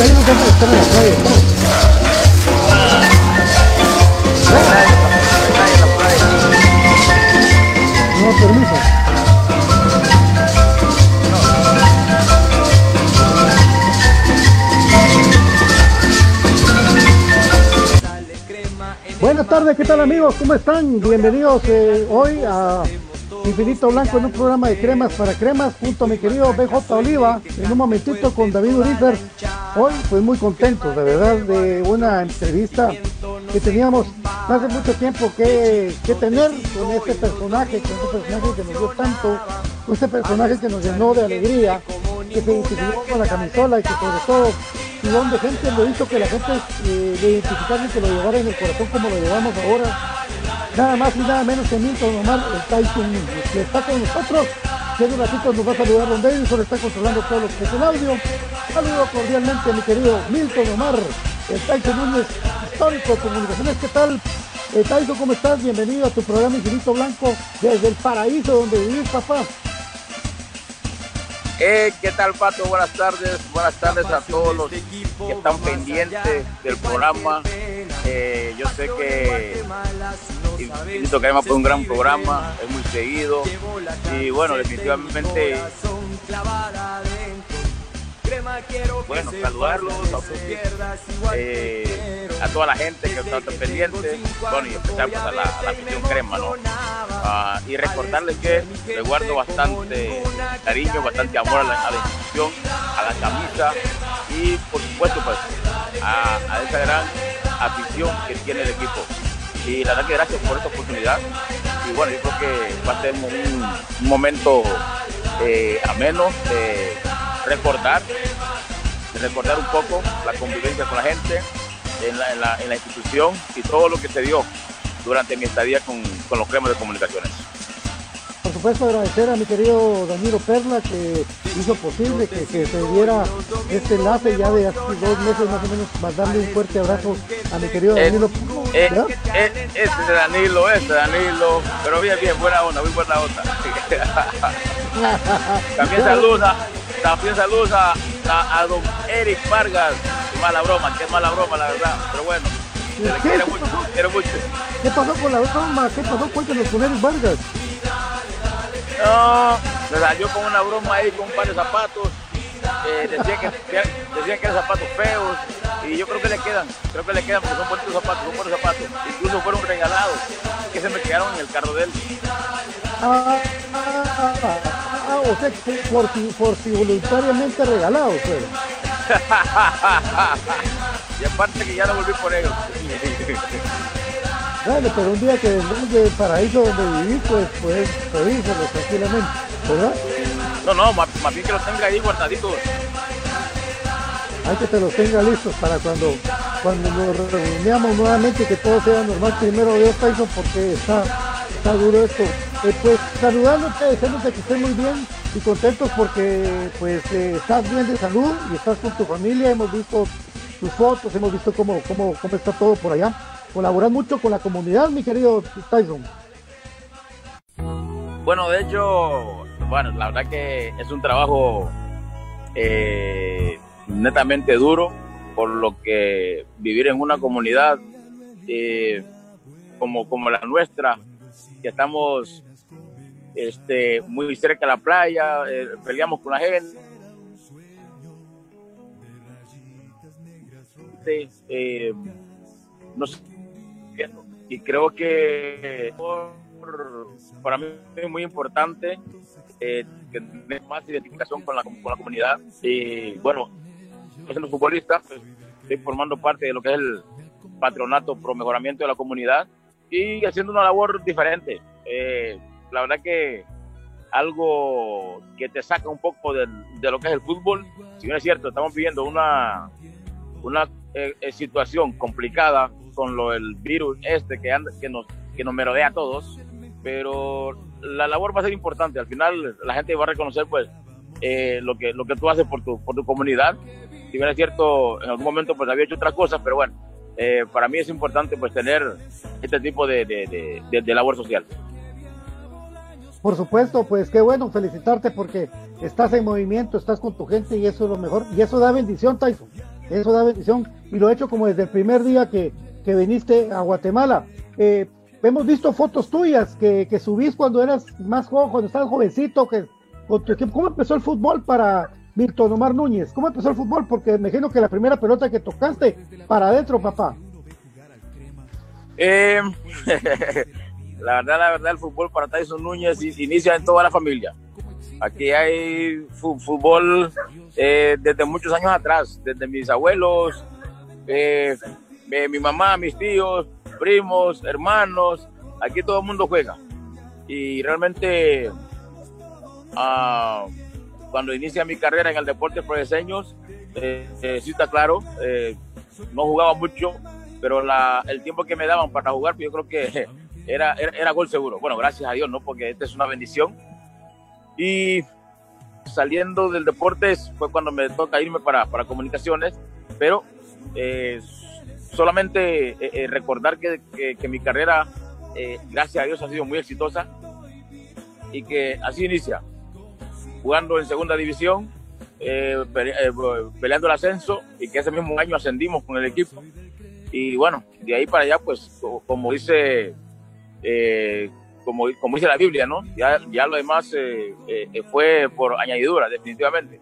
No, permiso. Buenas tardes, ¿qué tal amigos? ¿Cómo están? Bienvenidos eh, hoy a Infinito Blanco en un programa de cremas para cremas junto a mi querido BJ Oliva en un momentito con David Urifer. Hoy pues muy contentos de verdad de una entrevista que teníamos hace mucho tiempo que, que tener con este personaje, con este personaje que nos dio tanto, con este personaje que nos llenó de alegría, que se identificó con la camisola y que sobre todo un de gente lo hizo que la gente eh, le identificara y que lo llevara en el corazón como lo llevamos ahora nada más y nada menos que Milton Omar, el Tyson que está con nosotros. Que en un ratito nos va a saludar Don Davidson, está controlando todo lo que es el audio. Saludo cordialmente a mi querido Milton Omar, el Tyson Núñez, histórico de comunicaciones. ¿Qué tal? Eh, Tyson, ¿cómo estás? Bienvenido a tu programa Infinito Blanco desde el paraíso donde vivís, papá. Eh, ¿Qué tal, Pato? Buenas tardes. Buenas tardes a todos los que están pendientes del programa. Eh, yo sé que Infinito Crema fue un gran programa, es muy seguido. Y bueno, definitivamente bueno, saludarlos a ustedes, eh, a toda la gente que está pendiente, bueno, y especialmente a la, a afición crema, ¿no? Ah, y recordarles que le guardo bastante cariño, bastante amor a la, institución, a la camisa y por supuesto pues a, esa gran afición que tiene el equipo. Y la verdad que gracias por esta oportunidad. Y bueno, yo creo que va a ser un, momento eh, ameno de recordar, recordar un poco la convivencia con la gente en la, en la institución y todo lo que se dio durante mi estadía con, con los cremas de comunicaciones. Por supuesto agradecer a mi querido Danilo Perla que hizo posible que, se diera este enlace ya de hace dos meses más o menos, más darle un fuerte abrazo a mi querido Danilo. Eh, eh, este Danilo, este Danilo, pero bien, bien, buena onda, muy buena onda. también saludos a, también saludos a, a, don Eric Vargas, mala broma, que mala broma la verdad, pero bueno. Se le quiere mucho, quiere mucho. ¿Qué pasó con la broma? ¿Qué pasó? Cuéntanos con Eric Vargas. No, me salió con una broma ahí con un par de zapatos. Eh, decía, que, decía que eran zapatos feos y yo creo que le quedan, creo que le quedan porque son bonitos zapatos, son buenos zapatos. Incluso fueron regalados, que se me quedaron en el carro de él. Ah, ah, ah, ah o sea, por, por si voluntariamente regalados, pues. y aparte que ya no volví por ellos. Bueno, pero un día que vengas del paraíso donde viví, pues puedes pedírselo tranquilamente, ¿verdad? No, no, más, bien que los tenga ahí guardaditos. Hay que te los tenga listos para cuando, cuando nos reunamos nuevamente que todo sea normal. Primero Dios Tyson porque está, está duro esto. Eh, pues saludándote, deseándote que estés muy bien y contentos porque pues eh, estás bien de salud y estás con tu familia. Hemos visto tus fotos, hemos visto cómo, cómo, cómo está todo por allá colaborar mucho con la comunidad, mi querido Tyson. Bueno, de hecho, bueno, la verdad que es un trabajo eh, netamente duro, por lo que vivir en una comunidad eh, como, como la nuestra, que estamos este, muy cerca de la playa, eh, peleamos con la gente. Eh, y creo que para mí es muy importante eh, tener más identificación con la, con la comunidad. Y bueno, siendo futbolista, pues, estoy formando parte de lo que es el patronato pro mejoramiento de la comunidad y haciendo una labor diferente. Eh, la verdad que algo que te saca un poco de, lo que es el fútbol. Si bien es cierto, estamos viviendo una, una eh, eh, situación complicada con lo del virus este que, anda, que, nos, que nos merodea a todos, pero la labor va a ser importante. Al final la gente va a reconocer pues eh, lo, que, lo que tú haces por tu, por tu comunidad. Si bien es cierto, en algún momento pues había hecho otras cosas, pero bueno, para mí es importante pues tener este tipo de, de, de, de labor social. Por supuesto, pues qué bueno felicitarte porque estás en movimiento, estás con tu gente y eso es lo mejor. Y eso da bendición, Tyson. Eso da bendición. Y lo he hecho como desde el primer día que, que viniste a Guatemala. Eh, hemos visto fotos tuyas que, que, subís cuando eras más joven, cuando estabas jovencito, que con tu equipo. ¿Cómo empezó el fútbol para Milton Omar Núñez? ¿Cómo empezó el fútbol? Porque me imagino que la primera pelota que tocaste para adentro, papá. Eh, La verdad, la verdad, el fútbol para Tyson Núñez inicia en toda la familia. Aquí hay fútbol eh, desde muchos años atrás, desde mis abuelos, eh, mi mamá, mis tíos, primos, hermanos. Aquí todo el mundo juega. Y realmente, ah, cuando inicia mi carrera en el deporte por diseños, eh, sí está claro, no jugaba mucho, pero la, el tiempo que me daban para jugar, pues yo creo que era, era, gol seguro. Bueno, gracias a Dios, ¿no? Porque esta es una bendición. Y saliendo del deporte fue cuando me toca irme para, para comunicaciones, pero eh, solamente eh, eh, recordar que, que, mi carrera, gracias a Dios, ha sido muy exitosa y que así inicia, jugando en segunda división, peleando el ascenso y que ese mismo año ascendimos con el equipo. Y bueno, de ahí para allá, pues como dice eh, como, como dice la Biblia, ¿no? Ya, ya lo demás eh, eh, fue por añadidura, definitivamente.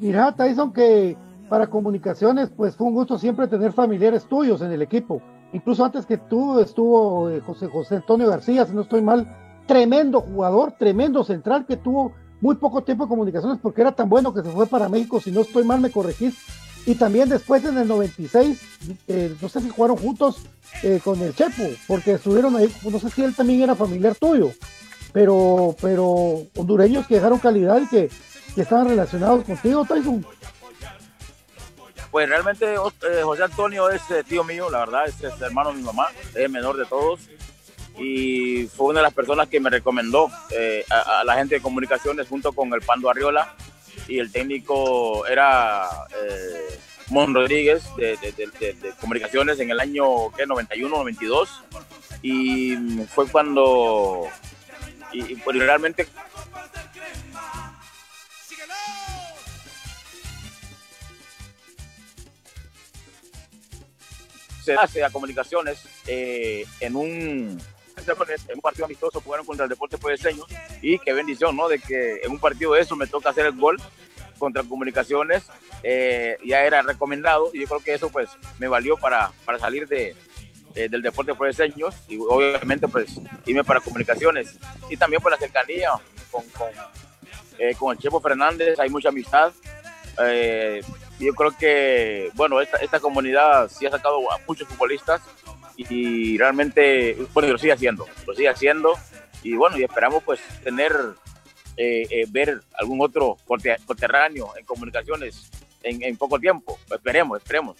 Mira, Tyson, que para comunicaciones, pues fue un gusto siempre tener familiares tuyos en el equipo. Incluso antes que tú estuvo José, José Antonio García, si no estoy mal, tremendo jugador, tremendo central que tuvo muy poco tiempo de comunicaciones porque era tan bueno que se fue para México, si no estoy mal me corregís, y también después en el 96, eh, no sé si jugaron juntos eh, con el Chepo, porque estuvieron ahí, no sé si él también era familiar tuyo, pero, pero hondureños que dejaron calidad y que, estaban relacionados contigo, Tyson. Pues realmente eh, José Antonio es tío mío, la verdad, es, hermano de mi mamá, es menor de todos y fue una de las personas que me recomendó a, a, la gente de comunicaciones junto con el Pando Arriola y el técnico era eh, Mon Rodríguez de, comunicaciones en el año ¿qué? 91, 92 y fue cuando y, pues, realmente se hace a comunicaciones eh, en un en un partido amistoso jugaron contra el Deporte Puedeseño y qué bendición, ¿no? De que en un partido de eso me toca hacer el gol contra Comunicaciones, eh, ya era recomendado y yo creo que eso pues me valió para, para salir de, del Deporte Puedeseño y obviamente pues irme para Comunicaciones y también por la cercanía con, con, eh, con el Chepo Fernández, hay mucha amistad. Eh, yo creo que, bueno, esta, esta comunidad sí ha sacado a muchos futbolistas y realmente, bueno, lo sigue haciendo, lo sigue haciendo. Y bueno, y esperamos pues tener, eh, eh, ver algún otro coterráneo en comunicaciones en, en, poco tiempo, esperemos, esperemos.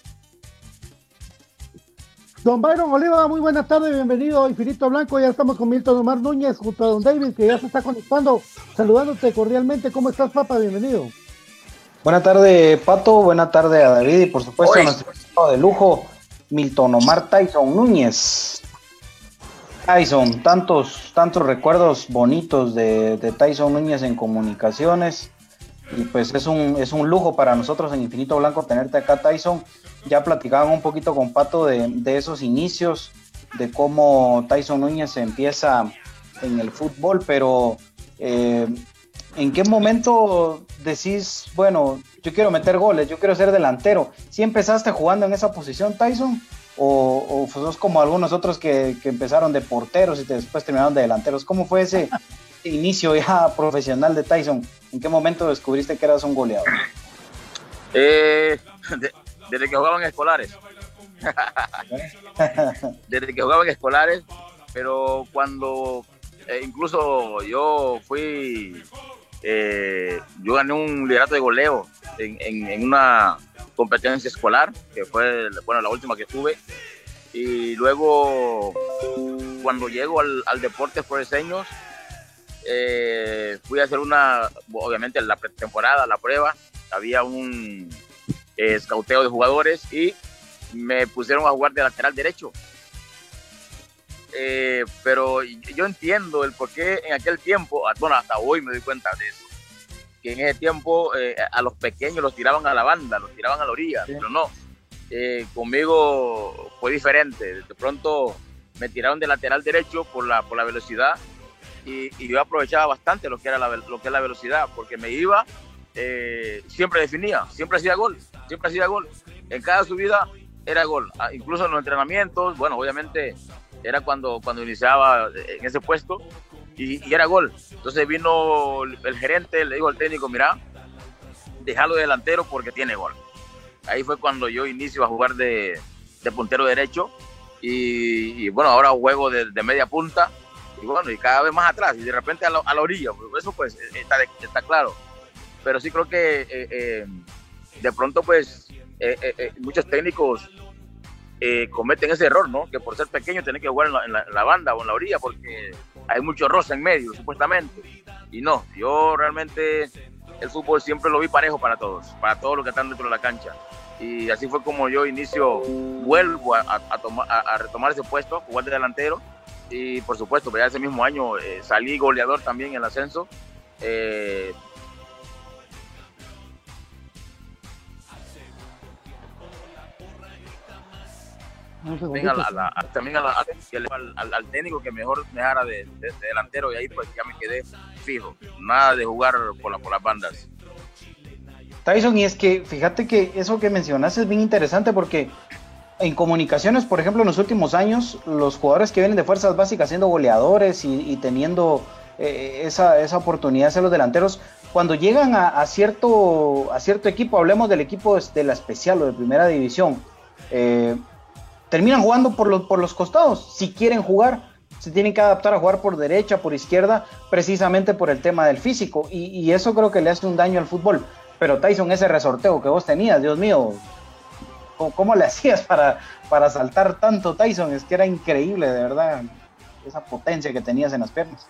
Don Byron Oliva, muy buenas tardes, bienvenido. A Infinito Blanco, ya estamos con Milton Omar Núñez junto a Don David que ya se está conectando, saludándote cordialmente, ¿cómo estás papá? Bienvenido. Buenas tardes Pato, buenas tardes a David y por supuesto a nuestro de lujo Milton Omar Tyson Núñez. Tyson, tantos, tantos recuerdos bonitos de, Tyson Núñez en comunicaciones. Y pues es un, es un lujo para nosotros en Infinito Blanco tenerte acá, Tyson. Ya platicaban un poquito con Pato de, esos inicios, de cómo Tyson Núñez empieza en el fútbol, pero eh, ¿en qué momento decís, bueno, yo quiero meter goles, yo quiero ser delantero. ¿Si empezaste jugando en esa posición, Tyson? ¿O, o sos como algunos otros que, empezaron de porteros y después terminaron de delanteros? ¿Cómo fue ese inicio ya profesional de Tyson? ¿En qué momento descubriste que eras un goleador? Eh, desde que jugaban escolares. desde que jugaban escolares, pero cuando eh, incluso yo fui, eh, yo gané un liderato de goleo en, una competencia escolar, que fue bueno, la última que tuve. Y luego, cuando llego al, al deporte diseños eh, fui a hacer una, obviamente la pretemporada, la prueba, había un escauteo de jugadores y me pusieron a jugar de lateral derecho. Eh, pero yo entiendo el por qué en aquel tiempo, ah, bueno, hasta hoy me doy cuenta de eso, que en ese tiempo eh, a los pequeños los tiraban a la banda, los tiraban a la orilla, pero no. Eh, conmigo fue diferente. De pronto me tiraron de lateral derecho por la, por la velocidad y, yo aprovechaba bastante lo que era la, lo que es la velocidad, porque me iba, siempre definía, siempre hacía gol, siempre hacía gol. En cada subida era gol, ah, incluso en los entrenamientos, bueno, obviamente era cuando, cuando iniciaba en ese puesto y, era gol. Entonces vino el, gerente, le dijo al técnico, mira, déjalo delantero porque tiene gol. Ahí fue cuando yo inicio a jugar de, puntero derecho y, bueno, ahora juego de, media punta y bueno, y cada vez más atrás y de repente a la, orilla. Eso pues está, claro. Pero sí creo que eh, eh, de pronto pues eh, muchos técnicos eh, cometen ese error, ¿no? Que por ser pequeño tienen que jugar en la, banda o en la orilla porque hay mucho rosa en medio, supuestamente. Y no, yo realmente el fútbol siempre lo vi parejo para todos, para todos los que están dentro de la cancha. Y así fue como yo inicio, vuelvo a, a, retomar ese puesto, jugar de delantero. Y por supuesto, ya ese mismo año eh, salí goleador también en el ascenso. Eh, también, al, técnico que mejor me dejara de, delantero y ahí pues ya me quedé fijo. Nada de jugar por, la, por las bandas. Tyson, y es que fíjate que eso que mencionaste es bien interesante porque en comunicaciones, por ejemplo, en los últimos años, los jugadores que vienen de fuerzas básicas siendo goleadores y, teniendo eh, esa, esa, oportunidad de ser los delanteros, cuando llegan a, cierto, a cierto equipo, hablemos del equipo de la especial o de primera división, eh, terminan jugando por los, por los costados, si quieren jugar. Se tienen que adaptar a jugar por derecha, por izquierda, precisamente por el tema del físico. Y, eso creo que le hace un daño al fútbol. Pero Tyson, ese resorteo que vos tenías, Dios mío, ¿cómo, le hacías para, para saltar tanto, Tyson? Es que era increíble, de verdad, esa potencia que tenías en las piernas.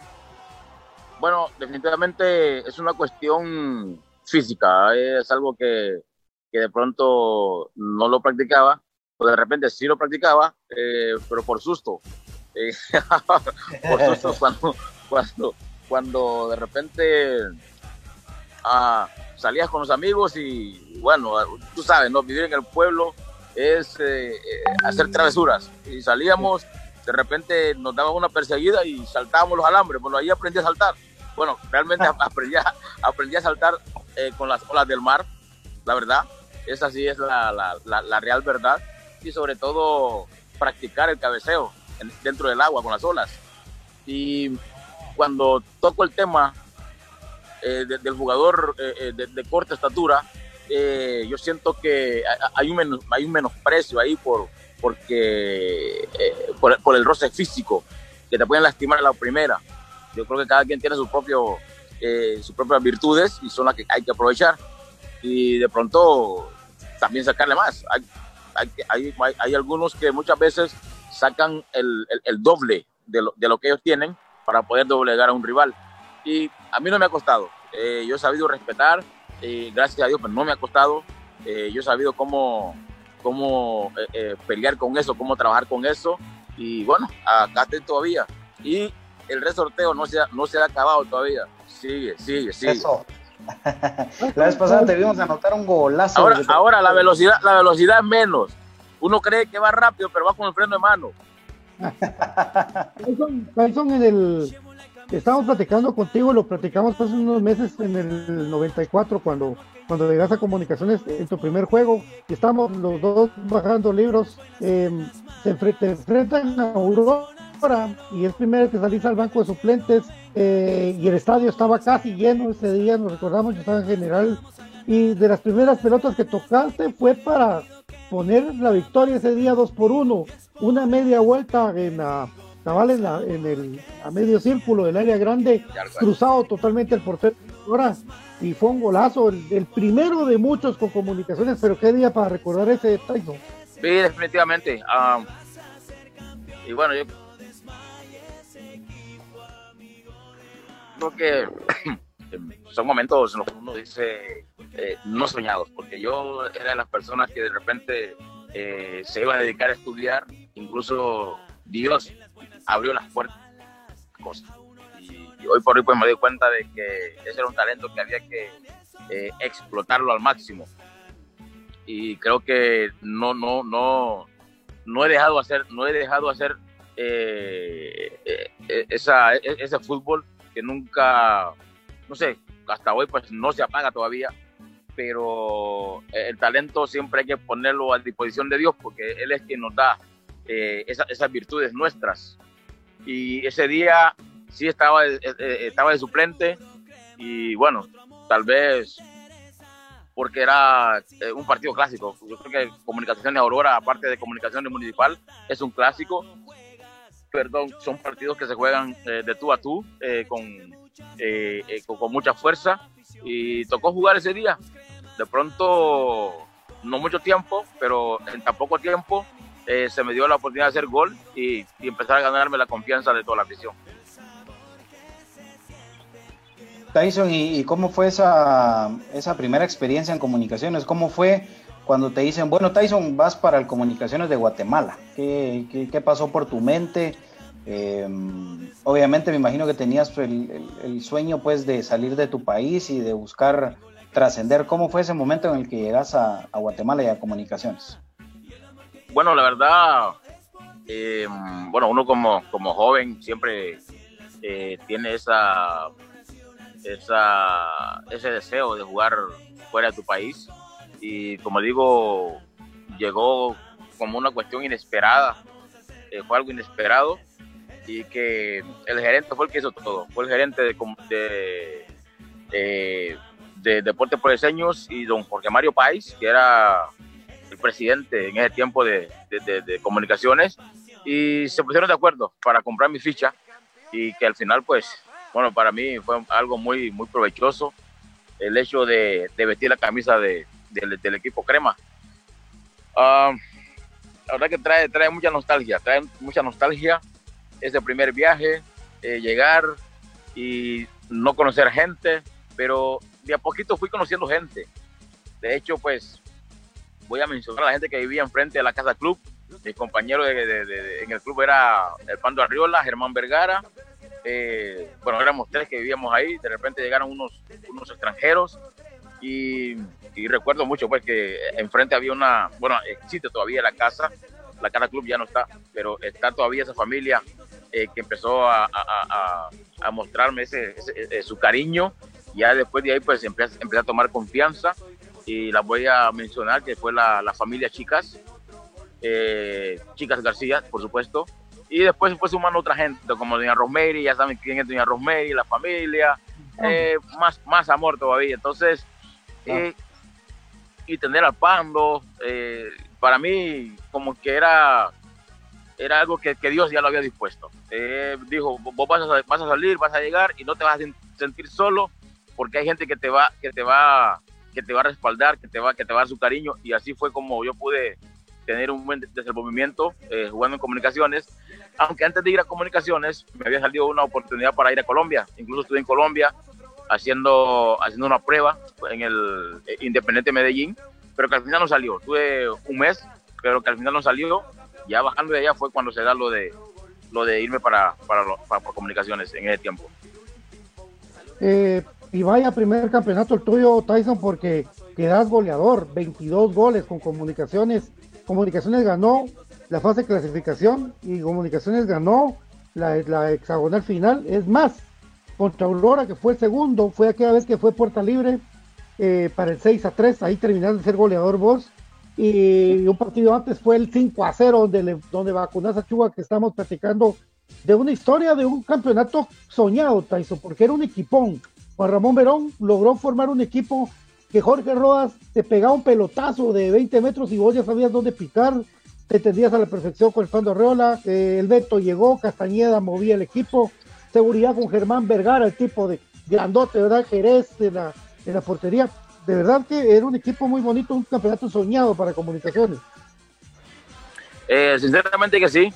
Bueno, definitivamente es una cuestión física, es algo que, que de pronto no lo practicaba pues de repente sí lo practicaba, eh, pero por susto. Eh, por susto cuando, cuando, cuando de repente ah, salías con los amigos y bueno, tú sabes, ¿no? Vivir en el pueblo es eh, hacer travesuras. Y salíamos, de repente nos daban una perseguida y saltábamos los alambres. Bueno, ahí aprendí a saltar. Bueno, realmente aprendí a, aprendí a saltar con las olas del mar, la verdad. Esa sí es la, la, la real verdad y sobre todo practicar el cabeceo dentro del agua con las olas. Y cuando toco el tema eh, del jugador eh, eh, de, corta estatura, yo siento que hay un, hay un menosprecio ahí por, porque, por, el roce físico, que te pueden lastimar a la primera. Yo creo que cada quien tiene su propio, sus propias virtudes y son las que hay que aprovechar. Y de pronto también sacarle más. Hay, hay, algunos que muchas veces sacan el, el, doble de lo, de lo, que ellos tienen para poder doblegar a un rival. Y a mí no me ha costado. Eh, yo he sabido respetar, gracias a Dios, pero pues no me ha costado. Eh, yo he sabido cómo, cómo eh, pelear con eso, cómo trabajar con eso. Y bueno, acá estoy todavía. Y el resorteo no se ha, no se ha acabado todavía. Sigue, sigue, sigue. Eso. La vez pasada te vimos anotar un golazo. Ahora, ahora la velocidad, la velocidad es menos. Uno cree que va rápido, pero va con el freno de mano. en el estamos platicando contigo, lo platicamos hace unos meses en el 94 cuando cuando llegas a comunicaciones en tu primer juego y estamos los dos bajando libros, eh, se enfrentan a Aurora y es primero que salís al banco de suplentes eh, y el estadio estaba casi lleno ese día, nos recordamos, yo estaba en general y de las primeras pelotas que tocaste fue para poner la victoria ese día 2 por 1, una media vuelta en la, cabal en, la, en el a medio círculo del área grande, cruzado totalmente el portero y fue un golazo, el, primero de muchos con comunicaciones, pero qué día para recordar ese Tyson. Sí, definitivamente. Ah, y bueno, yo creo que son momentos en los que uno dice eh, no soñados, porque yo era de las personas que de repente eh, se iba a dedicar a estudiar, incluso Dios abrió las puertas. Y, hoy por hoy pues me doy cuenta de que ese era un talento que había que eh, explotarlo al máximo. Y creo que no, no, no, no he dejado hacer, no he dejado hacer esa, e, ese fútbol que nunca, no sé, hasta hoy pues no se apaga todavía, pero el talento siempre hay que ponerlo a disposición de Dios porque Él es quien nos da eh, esas virtudes nuestras. Y ese día sí estaba, eh, eh, estaba de suplente y bueno, tal vez porque era un partido clásico. Yo creo que Comunicaciones Aurora, aparte de Comunicaciones Municipal, es un clásico. Perdón, son partidos que se juegan de tú a tú, con, con, con mucha fuerza. Y tocó jugar ese día. De pronto, no mucho tiempo, pero en tan poco tiempo eh, se me dio la oportunidad de hacer gol y, empezar a ganarme la confianza de toda la afición. Tyson, ¿y, cómo fue esa, esa primera experiencia en comunicaciones? ¿Cómo fue cuando te dicen, bueno, Tyson, vas para el Comunicaciones de Guatemala? ¿Qué, pasó por tu mente? Eh, obviamente me imagino que tenías el, sueño pues de salir de tu país y de buscar trascender. ¿Cómo fue ese momento en el que llegas a, a Guatemala y a Comunicaciones? Bueno, la verdad, eh, bueno, uno como, como joven siempre eh, tiene esa, esa, ese deseo de jugar fuera de tu país. Y como digo, llegó como una cuestión inesperada, eh, fue algo inesperado y que el gerente fue el que hizo todo, fue el gerente de, de, de, de Deportes por Diseños y don Jorge Mario Pais, que era presidente en ese tiempo de, de, comunicaciones y se pusieron de acuerdo para comprar mi ficha y que al final pues bueno para mí fue algo muy muy provechoso el hecho de, vestir la camisa de, del equipo crema uh, la verdad que trae trae mucha nostalgia trae mucha nostalgia ese primer viaje eh, llegar y no conocer gente pero de a poquito fui conociendo gente de hecho pues voy a mencionar a la gente que vivía enfrente de la Casa Club. Mi compañero de, en el club era el Pando Arriola, Germán Vergara. Eh, bueno, éramos tres que vivíamos ahí. De repente llegaron unos, unos extranjeros y, recuerdo mucho pues que enfrente había una, bueno, existe todavía la casa. La Casa Club ya no está, pero está todavía esa familia eh, que empezó a, a, mostrarme ese, su cariño. Ya después de ahí pues empecé, empecé a tomar confianza y las voy a mencionar, que fue la, la familia Chicas, eh, Chicas García, por supuesto, y después fue sumando otra gente, como Doña Rosemary, ya saben quién es Doña Rosemary, la familia, eh, más, más amor todavía. Entonces, eh, y tener al Pando, para mí como que era, era algo que, que Dios ya lo había dispuesto. dijo, vos vas a, vas a salir, vas a llegar y no te vas a sentir solo porque hay gente que te va, que te va que te va a respaldar, que te va, que te va a dar su cariño. Y así fue como yo pude tener un buen desenvolvimiento eh, jugando en comunicaciones. Aunque antes de ir a comunicaciones me había salido una oportunidad para ir a Colombia. Incluso estuve en Colombia haciendo, haciendo una prueba en el eh, Independiente Medellín, pero que al final no salió. Tuve un mes, pero que al final no salió. Ya bajando de allá fue cuando se da lo de, lo de irme para, para, comunicaciones en ese tiempo. Eh, y vaya primer campeonato el tuyo, Tyson, porque quedas goleador, 22 goles con comunicaciones. Comunicaciones ganó la fase de clasificación y Comunicaciones ganó la, hexagonal final. Es más, contra Aurora, que fue el segundo, fue aquella vez que fue puerta libre eh, para el 6 a 3, ahí terminaste de ser goleador vos. Y un partido antes fue el 5 a 0, donde, le, donde vacunas a Chuga, que estamos platicando de una historia de un campeonato soñado, Tyson, porque era un equipón Juan Ramón Verón logró formar un equipo que Jorge Rodas te pegaba un pelotazo de 20 metros y vos ya sabías dónde picar. te entendías a la perfección con el Fando Arreola, eh, el Beto llegó, Castañeda movía el equipo, seguridad con Germán Vergara, el tipo de grandote, ¿verdad? Jerez en la, en la portería. De verdad que era un equipo muy bonito, un campeonato soñado para comunicaciones. Eh, sinceramente que sí.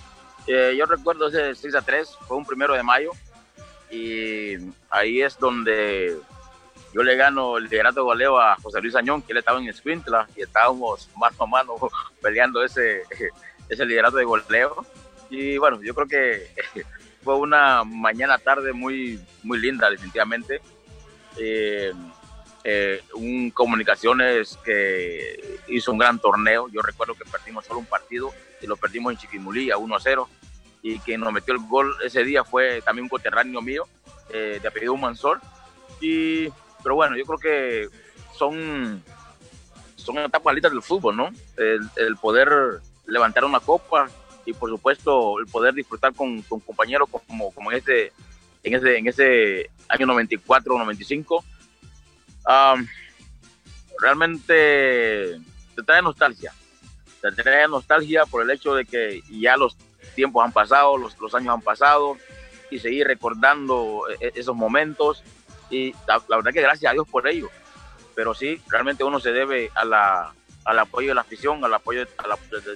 Eh, yo recuerdo ese 6 a 3, fue un primero de mayo. Y ahí es donde yo le gano el liderato de goleo a José Luis Añón, que él estaba en Escuintla y estábamos mano a mano peleando ese, ese liderato de goleo. Y bueno, yo creo que fue una mañana tarde muy, muy linda, definitivamente. Eh, eh, un Comunicaciones que hizo un gran torneo. Yo recuerdo que perdimos solo un partido y lo perdimos en Chiquimulí a 1 a 0. Y quien nos metió el gol ese día fue también un coterráneo mío, eh, de apellido Mansor. Y pero bueno, yo creo que son, son etapas del fútbol, ¿no? El, poder levantar una copa y por supuesto el poder disfrutar con, compañeros como, como en, este, en, ese, en ese año 94 o 95. realmente te trae nostalgia. Te trae nostalgia por el hecho de que ya los tiempos han pasado, los, los años han pasado y seguir recordando e, e, esos momentos y la, verdad que gracias a Dios por ello. Pero sí, realmente uno se debe a la, al apoyo de la afición, al apoyo,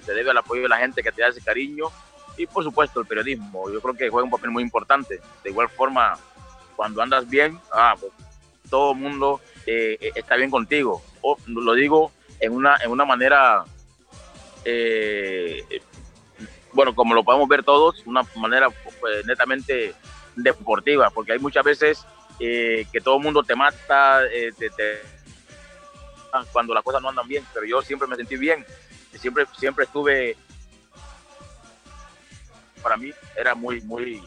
se debe al apoyo de la gente que te da ese cariño y por supuesto el periodismo. Yo creo que juega un papel muy importante. De igual forma, cuando andas bien, ah, pues, todo el mundo eh, eh, está bien contigo. O, lo digo en una, en una manera, eh, bueno, como lo podemos ver todos, una manera pues, netamente deportiva, porque hay muchas veces eh, que todo el mundo te mata eh, cuando las cosas no andan bien, pero yo siempre me sentí bien, siempre, siempre estuve, para mí era muy, muy,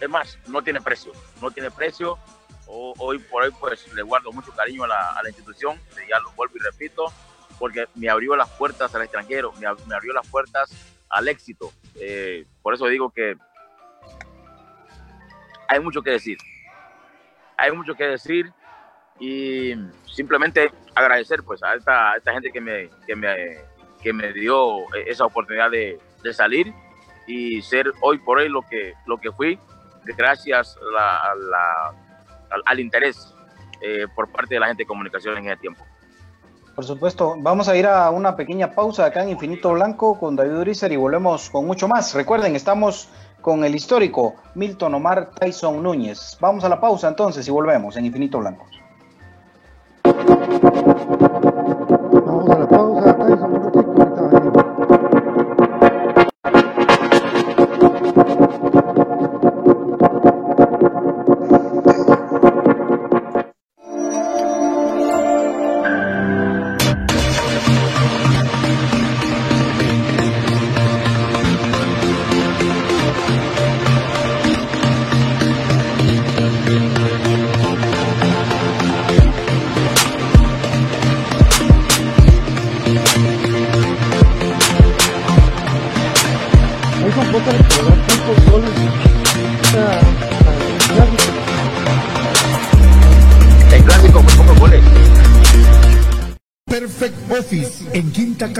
es más, no tiene precio, no tiene precio, hoy por hoy pues le guardo mucho cariño a la, institución, ya lo vuelvo y repito, porque me abrió las puertas al extranjero, me, abrió las puertas al éxito, eh, por eso digo que hay mucho que decir, hay mucho que decir y simplemente agradecer pues a esta, gente que me, que me, que me dio esa oportunidad de, salir y ser hoy por hoy lo que, lo que fui gracias al, interés eh, por parte de la gente de comunicación en ese tiempo. Por supuesto, vamos a ir a una pequeña pausa acá en Infinito Blanco con David Urizer y volvemos con mucho más. Recuerden, estamos con el histórico Milton Omar Tyson Núñez. Vamos a la pausa entonces y volvemos en Infinito Blanco. Vamos a la pausa,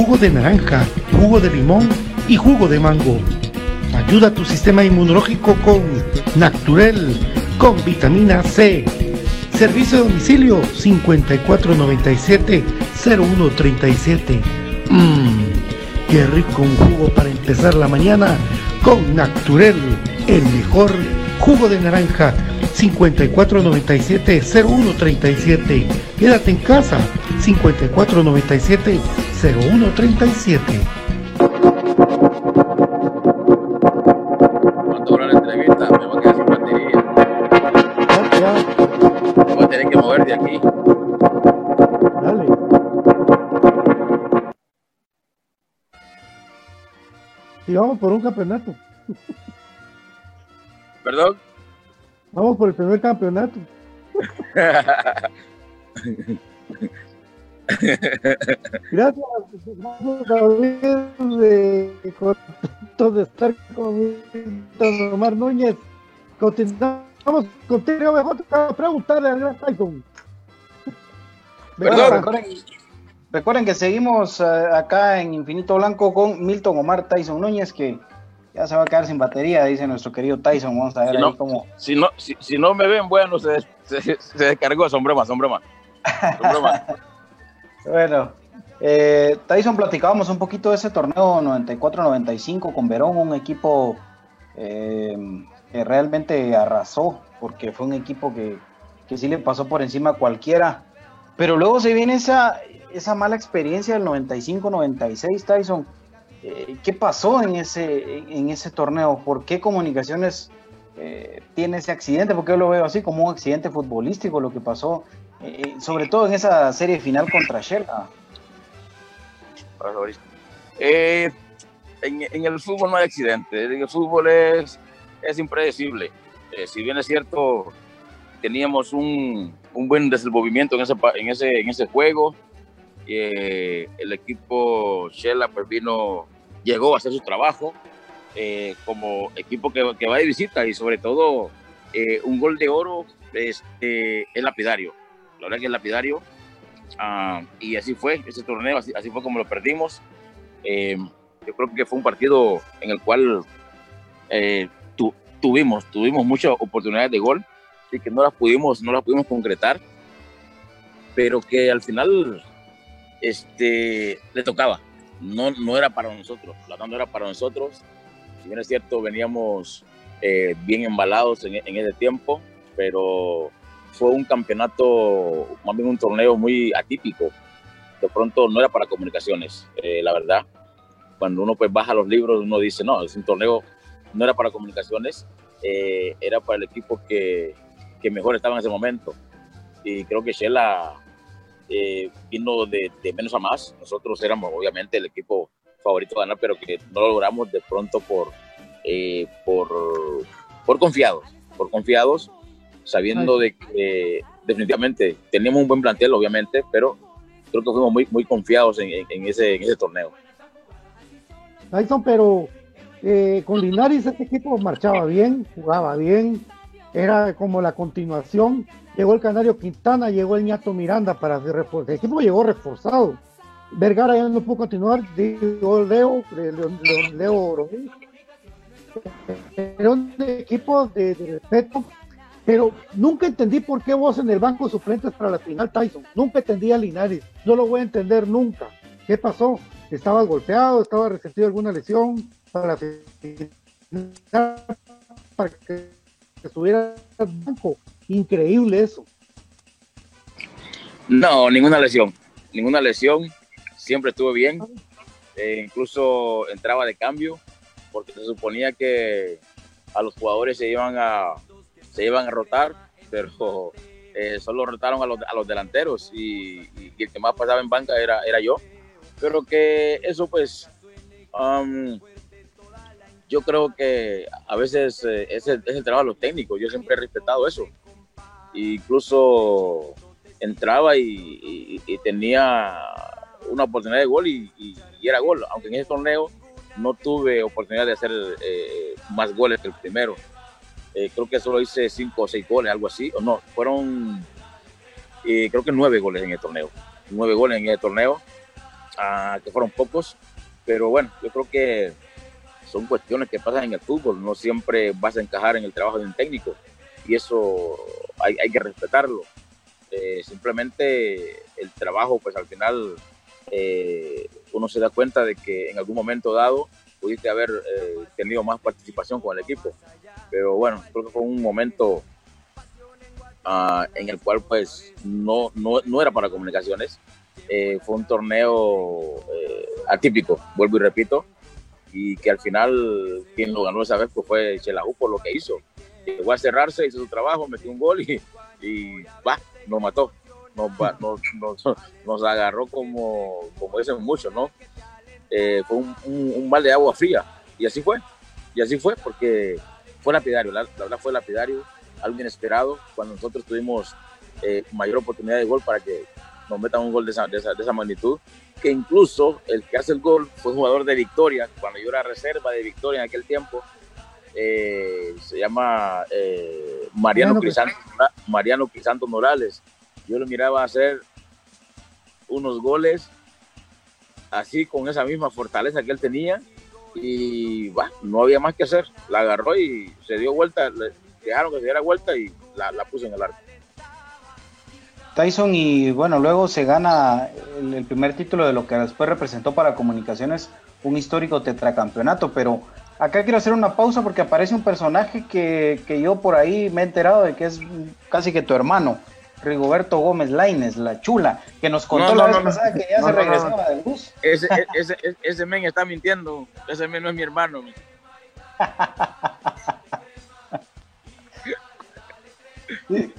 jugo de naranja, jugo de limón y jugo de mango. Ayuda a tu sistema inmunológico con Naturel, con vitamina C. Servicio de domicilio 5497-0137. Mmm, qué rico un jugo para empezar la mañana con Naturel, el mejor jugo de naranja 5497-0137. Quédate en casa 5497-0137. ¿Cuánto dura la entrevista? Me voy a quedar sin batería. Me voy a tener que mover de aquí. Dale. Y vamos por un campeonato. ¿Perdón? Vamos por el primer campeonato. Gracias, David, de, de estar con Omar Núñez. Continuamos contigo, mejor te preguntarle al gran Tyson. Perdón, recuerden, recuerden, que seguimos uh, acá en Infinito Blanco con Milton Omar Tyson Núñez, que ya se va a quedar sin batería, dice nuestro querido Tyson. Vamos a ver si ahí no, cómo. Si no, si, si, no me ven, bueno, se, se, se descargó, son bromas, son bromas. Son bromas. bueno, eh, Tyson, platicábamos un poquito de ese torneo 94-95 con Verón, un equipo eh, que realmente arrasó, porque fue un equipo que, que sí le pasó por encima a cualquiera. Pero luego se viene esa, esa mala experiencia del 95-96, Tyson eh, ¿Qué pasó en ese, en ese torneo? ¿Por qué Comunicaciones eh, tiene ese accidente? Porque yo lo veo así como un accidente futbolístico lo que pasó, eh, sobre todo en esa serie final contra Shela. En, el fútbol no hay accidente, en el fútbol es, es impredecible. si bien es cierto, teníamos un, un buen desenvolvimiento en ese, en ese, en ese juego, eh, el equipo Shela pues vino, llegó a hacer su trabajo eh, como equipo que, que, va de visita y sobre todo eh, un gol de oro este, es lapidario. La verdad que es lapidario. Uh, y así fue ese torneo, así, así fue como lo perdimos. Eh, yo creo que fue un partido en el cual tu, tuvimos, tuvimos muchas oportunidades de gol y que no las pudimos, no las pudimos concretar, pero que al final este, le tocaba. No, no era para nosotros, la no era para nosotros. Si bien es cierto, veníamos eh, bien embalados en, en, ese tiempo, pero fue un campeonato, más bien un torneo muy atípico. De pronto no era para comunicaciones, eh, la verdad. Cuando uno pues baja los libros, uno dice, no, es un torneo, no era para comunicaciones, eh, era para el equipo que, que mejor estaba en ese momento. Y creo que Shela eh, vino de, de, menos a más. Nosotros éramos obviamente el equipo favorito a ganar, pero que no lo logramos de pronto por, eh, por, por confiados, por confiados, sabiendo Ay. de que definitivamente teníamos un buen plantel, obviamente, pero creo que fuimos muy, muy confiados en, en, ese, en ese torneo. Tyson, pero eh, con Linares este equipo marchaba bien, jugaba bien, era como la continuación llegó el Canario Quintana, llegó el Ñato Miranda para reforzar. El equipo llegó reforzado. Vergara ya no pudo continuar, llegó Leo, Leo, Leo, Era un equipo de, respeto, pero nunca entendí por qué vos en el banco suplentes para la final Tyson. Nunca entendí a Linares, no lo voy a entender nunca. ¿Qué pasó? ¿Estabas golpeado? ¿Estaba resentido alguna lesión para? Para que estuviera en banco. Increíble eso. No, ninguna lesión, ninguna lesión, siempre estuve bien, eh, incluso entraba de cambio, porque se suponía que a los jugadores se iban a, se iban a rotar, pero eh, solo rotaron a los, a los delanteros y, y, el que más pasaba en banca era, era yo, pero que eso pues... Um, yo creo que a veces eh, es, el, trabajo de los técnicos, yo siempre he respetado eso. Incluso entraba y, tenía una oportunidad de gol y, y, era gol, aunque en ese torneo no tuve oportunidad de hacer eh, más goles que el primero. Eh, creo que solo hice cinco o seis goles, algo así, o no, fueron eh, creo que nueve goles en el torneo, nueve goles en el torneo, ah, que fueron pocos, pero bueno, yo creo que son cuestiones que pasan en el fútbol, no siempre vas a encajar en el trabajo de un técnico y eso hay, hay que respetarlo. Eh, simplemente el trabajo, pues al final eh, uno se da cuenta de que en algún momento dado pudiste haber eh, tenido más participación con el equipo. Pero bueno, creo que fue un momento ah, en el cual pues no, no, no era para comunicaciones. Eh, fue un torneo eh, atípico, vuelvo y repito, y que al final quien lo ganó esa vez pues fue Chelahu por lo que hizo. Llegó a cerrarse, hizo su trabajo, metió un gol y, y nos mató. Nos, nos, nos, agarró como, como dicen muchos, ¿no? Eh, fue un, un, de agua fría. Y así fue. Y así fue porque fue lapidario. La, verdad fue lapidario, algo inesperado. Cuando nosotros tuvimos eh, mayor oportunidad de gol para que nos metan un gol de esa, de esa, magnitud. Que incluso el que hace el gol fue jugador de Victoria. Cuando yo era reserva de Victoria en aquel tiempo. Eh, se llama Mariano, Crisanto, Mariano Crisanto Morales. Yo lo miraba hacer unos goles así con esa misma fortaleza que él tenía y bah, no había más que hacer. La agarró y se dio vuelta, le dejaron que se diera vuelta y la, la puso en el arco. Tyson y bueno, luego se gana el, primer título de lo que después representó para comunicaciones un histórico tetracampeonato, pero acá quiero hacer una pausa porque aparece un personaje que, que yo por ahí me he enterado de que es casi que tu hermano. Rigoberto Gómez Laines, la chula, que nos contó la vez pasada que ya se regresaba del bus. Ese, ese, ese, men está mintiendo, ese men no es mi hermano.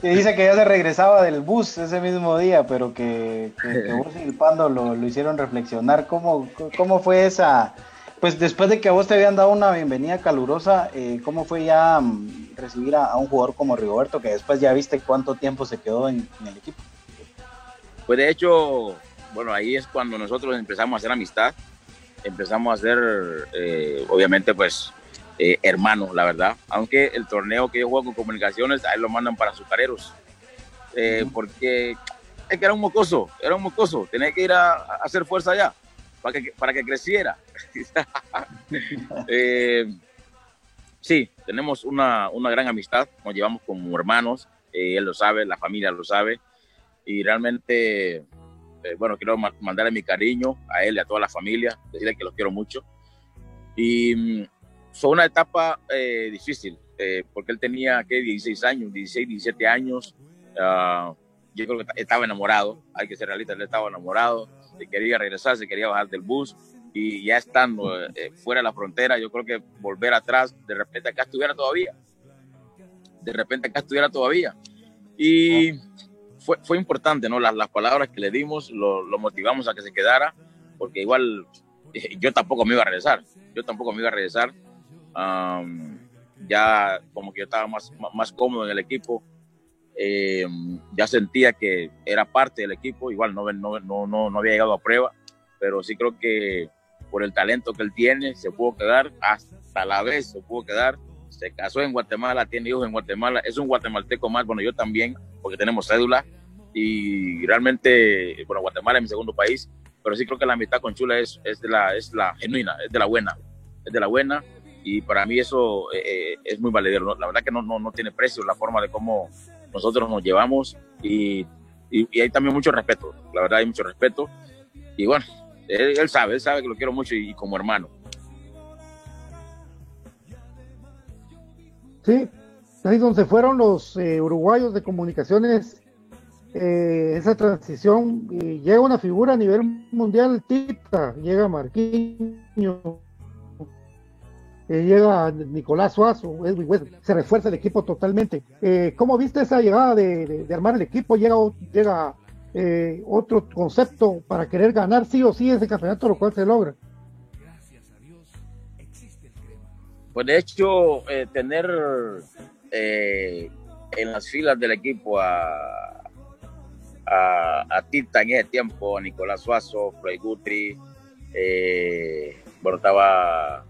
que dice que ya se regresaba del bus ese mismo día, pero que, que, vos y el Pando lo, lo, hicieron reflexionar. ¿Cómo, ¿Cómo fue esa, pues después de que a vos te habían dado una bienvenida calurosa, eh, ¿cómo fue ya mm, recibir a, un jugador como Rigoberto, que después ya viste cuánto tiempo se quedó en, el equipo? Pues de hecho, bueno, ahí es cuando nosotros empezamos a hacer amistad, empezamos a hacer, eh, obviamente, pues, eh, hermanos, la verdad. Aunque el torneo que yo juego con comunicaciones, ahí lo mandan para azucareros, porque es que era un mocoso, era un mocoso, tenía que ir a hacer fuerza allá para que, para que creciera. Eh, sí, tenemos una, una, gran amistad, nos llevamos como hermanos, eh, él lo sabe, la familia lo sabe, y realmente, eh, bueno, quiero mandarle mi cariño a él y a toda la familia, decirle que los quiero mucho. Y mm, fue una etapa difícil, porque él tenía, ¿qué? 16 años, 16, 17 años. Ah, yo creo que estaba enamorado, hay que ser realista, él estaba enamorado se quería regresar, se quería bajar del bus y ya estando eh, fuera de la frontera, yo creo que volver atrás, de repente acá estuviera todavía. De repente acá estuviera todavía. Y fue, fue importante, ¿no? Las, las palabras que le dimos lo, lo, motivamos a que se quedara, porque igual eh, yo tampoco me iba a regresar. Yo tampoco me iba a regresar. Ya como que yo estaba más, más cómodo en el equipo, eh, ya sentía que era parte del equipo, igual no, no, no, no, había llegado a prueba, pero sí creo que por el talento que él tiene, se pudo quedar, hasta la vez se pudo quedar, se casó en Guatemala, tiene hijos en Guatemala, es un guatemalteco más, bueno, yo también, porque tenemos cédula, y realmente, bueno, Guatemala es mi segundo país, pero sí creo que la amistad con Chula es, es, de, la, es la genuina, es de la buena, es de la buena, y para mí eso eh, eh, es muy valedero, la verdad que no, no, no tiene precio la forma de cómo nosotros nos llevamos y, y, hay también mucho respeto, la verdad hay mucho respeto y bueno, él, sabe, él sabe que lo quiero mucho y, como hermano. Sí, ahí donde fueron los eh, uruguayos de comunicaciones, esa transición, llega una figura a nivel mundial, Tita, llega Marquinhos, llega Nicolás Suazo, se refuerza el equipo totalmente. Eh, ¿Cómo viste esa llegada de, armar el equipo? Llega, eh, otro concepto para querer ganar sí o sí ese campeonato, lo cual se logra. Pues de hecho, eh, tener en las filas del equipo a, a, Tita en ese tiempo, Nicolás Suazo, Floyd Gutri, bueno, estaba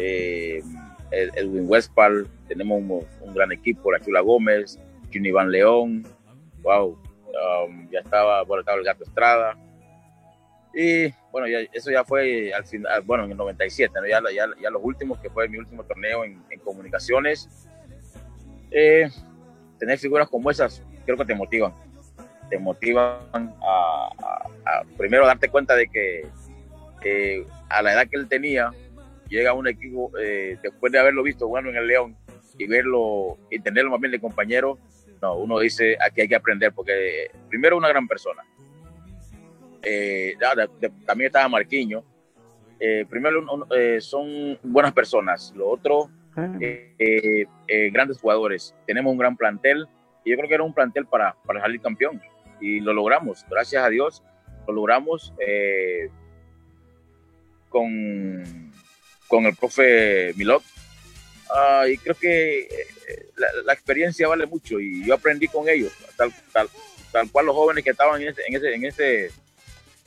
eh, Edwin Westphal, tenemos un, gran equipo, la Chula Gómez, Juni Van León, wow, um, ya estaba, bueno, el Gato Estrada. Y bueno, ya, eso ya fue al final, bueno, en el 97, ya, ya, los últimos, que fue mi último torneo en, comunicaciones. Eh, tener figuras como esas, creo que te motivan. Te motivan a, primero darte cuenta de que a la edad que él tenía, llega un equipo, eh, después de haberlo visto bueno en el León y verlo y tenerlo más bien de compañero, no, uno dice aquí hay que aprender porque primero una gran persona. Eh, también estaba Marquiño. Eh, primero son buenas personas. Lo otro, grandes jugadores. Tenemos un gran plantel y yo creo que era un plantel para, para salir campeón y lo logramos. Gracias a Dios lo logramos con, con el profe Milot. Ah, y creo que eh, la, experiencia vale mucho y yo aprendí con ellos, tal, tal, tal cual los jóvenes que estaban en ese, en ese, en ese,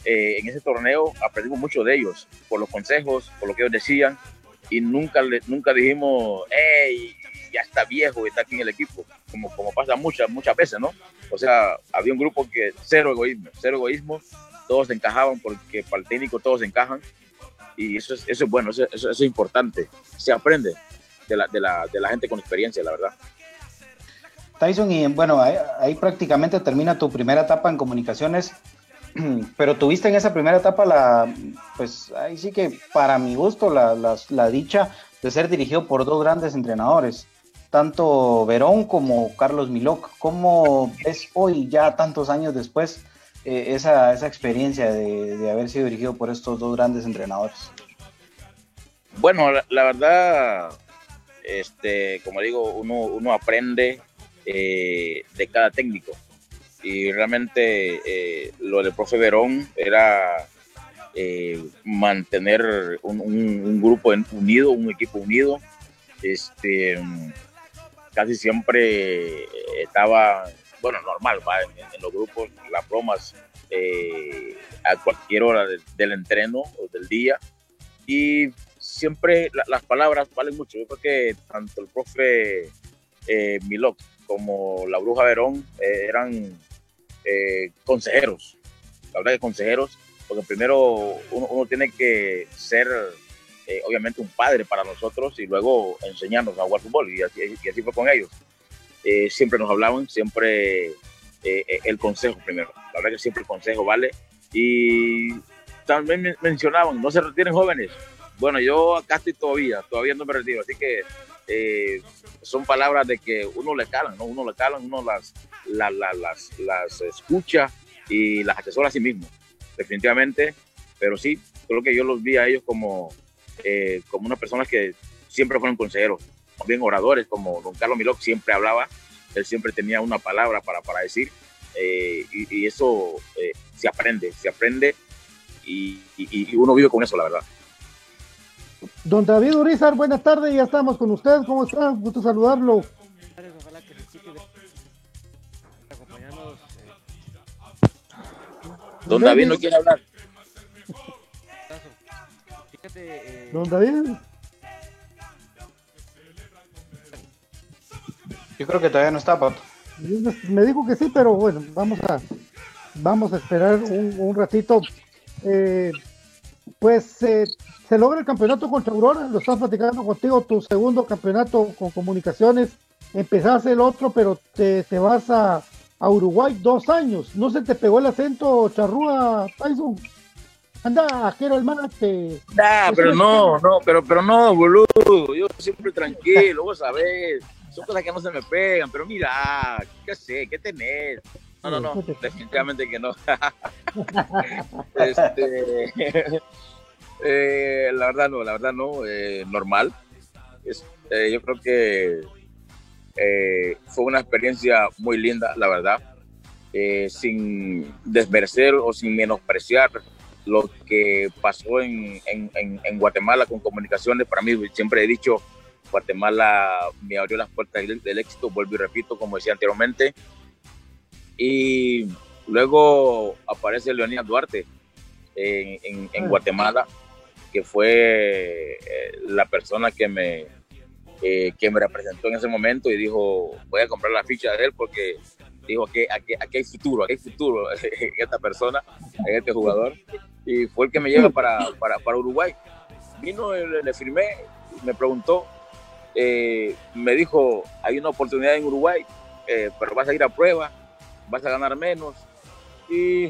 eh, en ese torneo, aprendimos mucho de ellos, por los consejos, por lo que ellos decían, y nunca, nunca dijimos, hey, ya está viejo, está aquí en el equipo, como, como pasa muchas, muchas veces, ¿no? O sea, había un grupo que cero egoísmo, cero egoísmo, todos encajaban porque para el técnico todos encajan y eso es, eso es bueno, eso, eso, es importante. Se aprende de la, de, la, de la gente con experiencia, la verdad. Tyson, y bueno, ahí, prácticamente termina tu primera etapa en comunicaciones, pero tuviste en esa primera etapa la, pues ahí sí que para mi gusto, la, la, la dicha de ser dirigido por dos grandes entrenadores, tanto Verón como Carlos Miloc. ¿Cómo ves hoy, ya tantos años después, eh, esa, esa, experiencia de, haber sido dirigido por estos dos grandes entrenadores? Bueno, la, verdad, este, como digo, uno, uno aprende eh, de cada técnico. Y realmente eh, lo del profe Verón era mantener un, un, grupo unido, un equipo unido. Este, casi siempre estaba bueno, normal, va en, los grupos, las bromas eh, a cualquier hora del entreno o del día. Y siempre las palabras valen mucho. Yo creo que tanto el profe eh, Milok como la bruja Verón eh, eran eh, consejeros. La verdad que consejeros, porque primero uno, tiene que ser obviamente un padre para nosotros y luego enseñarnos a jugar fútbol. Y así fue con ellos. Eh, siempre nos hablaban, siempre eh, eh, el consejo primero. La verdad que siempre el consejo vale. Y también mencionaban, no se retiren jóvenes. Bueno, yo acá estoy todavía, todavía no me retiro, así que son palabras de que uno le calan, ¿no? Uno le calan, uno las, las, las, escucha y las asesora a sí mismo, definitivamente. Pero sí, creo que yo los vi a ellos como, como unas personas que siempre fueron consejeros bien oradores, como don Carlos Miloc siempre hablaba, él siempre tenía una palabra para, para decir, eh, y, eso eh, se aprende, se aprende y, uno vive con eso, la verdad. Don David Urizar, buenas tardes, ya estamos con usted, ¿cómo está? Gusto saludarlo. Don David no quiere hablar. Don David. Yo creo que todavía no está, Pato. Me dijo que sí, pero bueno, vamos a, vamos a esperar un, ratito. Eh, pues eh, se logra el campeonato contra Aurora, lo estás platicando contigo, tu segundo campeonato con comunicaciones. Empezaste el otro, pero te, vas a, Uruguay dos años. ¿No se te pegó el acento charrúa, Tyson? Anda, quiero el mate. Nah, pero no, no, pero, pero no, boludo. Yo siempre tranquilo, vos sabés son cosas que no se me pegan, pero mira, qué sé, qué tenés. No, no, no, definitivamente que no. este, eh, la verdad no, la verdad no, eh, normal. Eh, yo creo que fue una experiencia muy linda, la verdad, sin desmerecer o sin menospreciar lo que pasó en, en, en Guatemala con comunicaciones. Para mí, siempre he dicho, Guatemala me abrió las puertas del, éxito, vuelvo y repito, como decía anteriormente. Y luego aparece Leonidas Duarte en, en, ah. Guatemala, que fue eh, la persona que me, eh, que me representó en ese momento y dijo, voy a comprar la ficha de él porque dijo que aquí, aquí, hay futuro, aquí hay futuro en esta persona, en este jugador. Y fue el que me lleva para, para, para Uruguay. Vino, le, le firmé, me preguntó eh, me dijo, hay una oportunidad en Uruguay, eh, pero vas a ir a prueba, vas a ganar menos. Y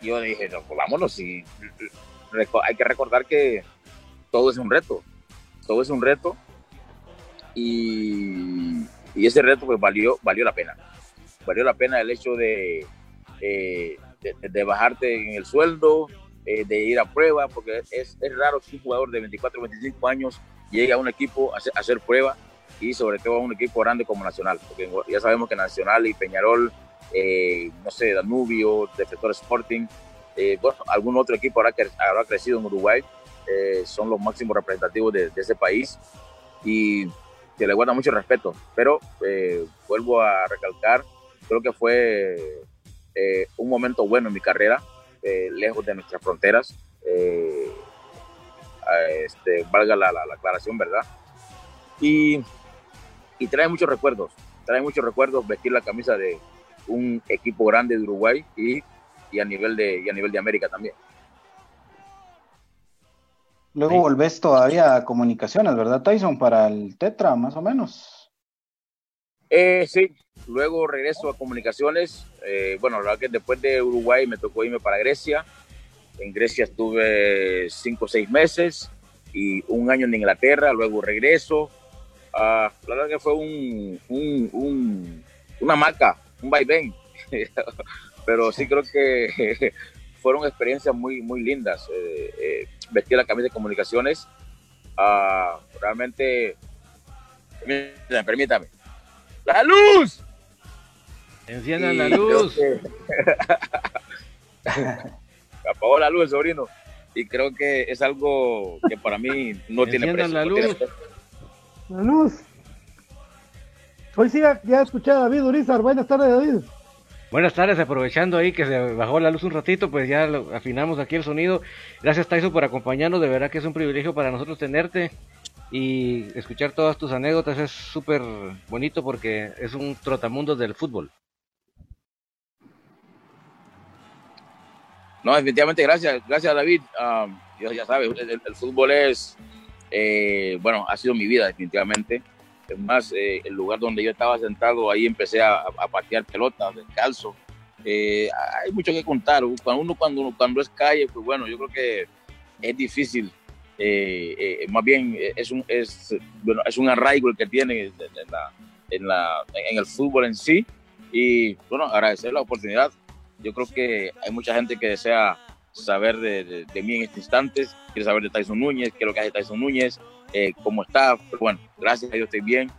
yo dije, no, pues vámonos. Y hay que recordar que todo es un reto, todo es un reto y, y ese reto pues valió, valió la pena. Valió la pena el hecho de, eh, de, bajarte en el sueldo, de ir a prueba, porque es, es, raro que un jugador de 24 o 25 años llegue a un equipo a hacer, prueba y sobre todo a un equipo grande como Nacional, porque ya sabemos que Nacional y Peñarol, eh, no sé, Danubio, Defensor Sporting, bueno, algún otro equipo habrá, habrá crecido en Uruguay, son los máximos representativos de, ese país y que le guarda mucho respeto, pero vuelvo a recalcar, creo que fue eh, un momento bueno en mi carrera, eh, lejos de nuestras fronteras. Eh, este, valga la, aclaración, ¿verdad? Y, y, trae muchos recuerdos, trae muchos recuerdos vestir la camisa de un equipo grande de Uruguay y, y a, nivel de, y a nivel de América también. Luego volvés todavía a comunicaciones, ¿verdad, Tyson? Para el Tetra, más o menos. Eh, sí, Luego regreso a comunicaciones. Eh, bueno, la verdad que después de Uruguay me tocó irme para Grecia. En Grecia estuve cinco o seis meses y un año en Inglaterra. Luego regreso. Ah, la verdad que fue un, un, una maca, un vaivén. Pero sí creo que fueron experiencias muy, muy lindas. Eh, eh, vestir la camisa de comunicaciones. Ah, realmente, permítame, permítame. ¡La luz! Enciendan la luz. apagó la luz el sobrino. Y creo que es algo que para mí no tiene precio. la luz. La luz. Hoy sí ya escuché a David Urizar. Buenas tardes, David. Buenas tardes, aprovechando ahí que se bajó la luz un ratito, pues ya afinamos aquí el sonido. Gracias Tyson por acompañarnos, de verdad que es un privilegio para nosotros tenerte y escuchar todas tus anécdotas es súper bonito porque es un trotamundo del fútbol. No, definitivamente, gracias, gracias David. ya sabes, el, fútbol es, eh, bueno, ha sido mi vida definitivamente. Es más, eh, el lugar donde yo estaba sentado, ahí empecé a, patear pelotas descalzo. Eh, hay mucho que contar. Cuando uno cuando, cuando es calle, pues bueno, yo creo que es difícil. más bien es un, es, bueno, es un arraigo el que tiene en, la, en, la, en el fútbol en sí. Y bueno, agradecer la oportunidad yo creo que hay mucha gente que desea saber de, mí en estos instantes, quiere saber de Tyson Núñez, qué es lo que hace Tyson Núñez, eh, cómo está. Pero bueno, gracias a Dios estoy bien,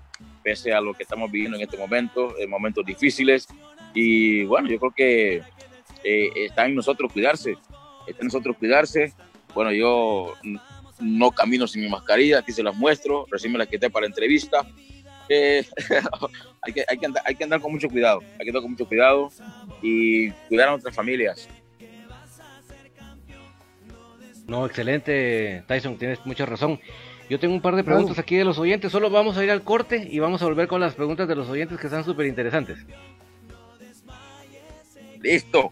pese a lo que estamos viviendo en este momento, en momentos difíciles. Y bueno, yo creo que eh, está en nosotros cuidarse, está en nosotros cuidarse. Bueno, yo no camino sin mi mascarilla, aquí se las muestro, recién me la quité para la entrevista. hay, que, hay, que andar, hay que andar con mucho cuidado, hay que andar con mucho cuidado y cuidar a nuestras familias. No, excelente, Tyson, tienes mucha razón. Yo tengo un par de preguntas aquí de los oyentes, solo vamos a ir al corte y vamos a volver con las preguntas de los oyentes que están súper interesantes. Listo.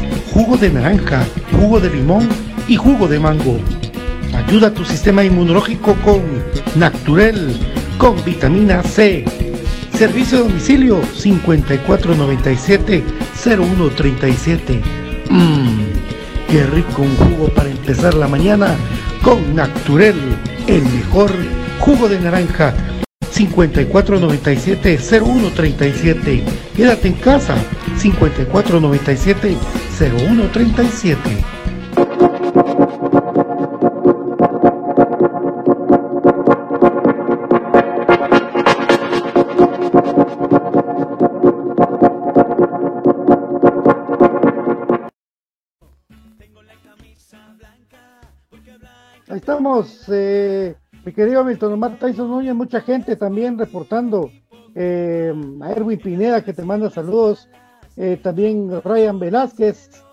jugo de naranja, jugo de limón y jugo de mango. Ayuda a tu sistema inmunológico con Naturel, con vitamina C. Servicio de domicilio 5497-0137. Mmm, qué rico un jugo para empezar la mañana con Naturel, el mejor jugo de naranja 5497-0137. Quédate en casa 5497-0137. Ahí estamos, eh, mi querido Milton Omar Tyson Núñez, mucha gente también reportando. Eh, a Erwin Pineda que te manda saludos. Eh, también Ryan Velázquez.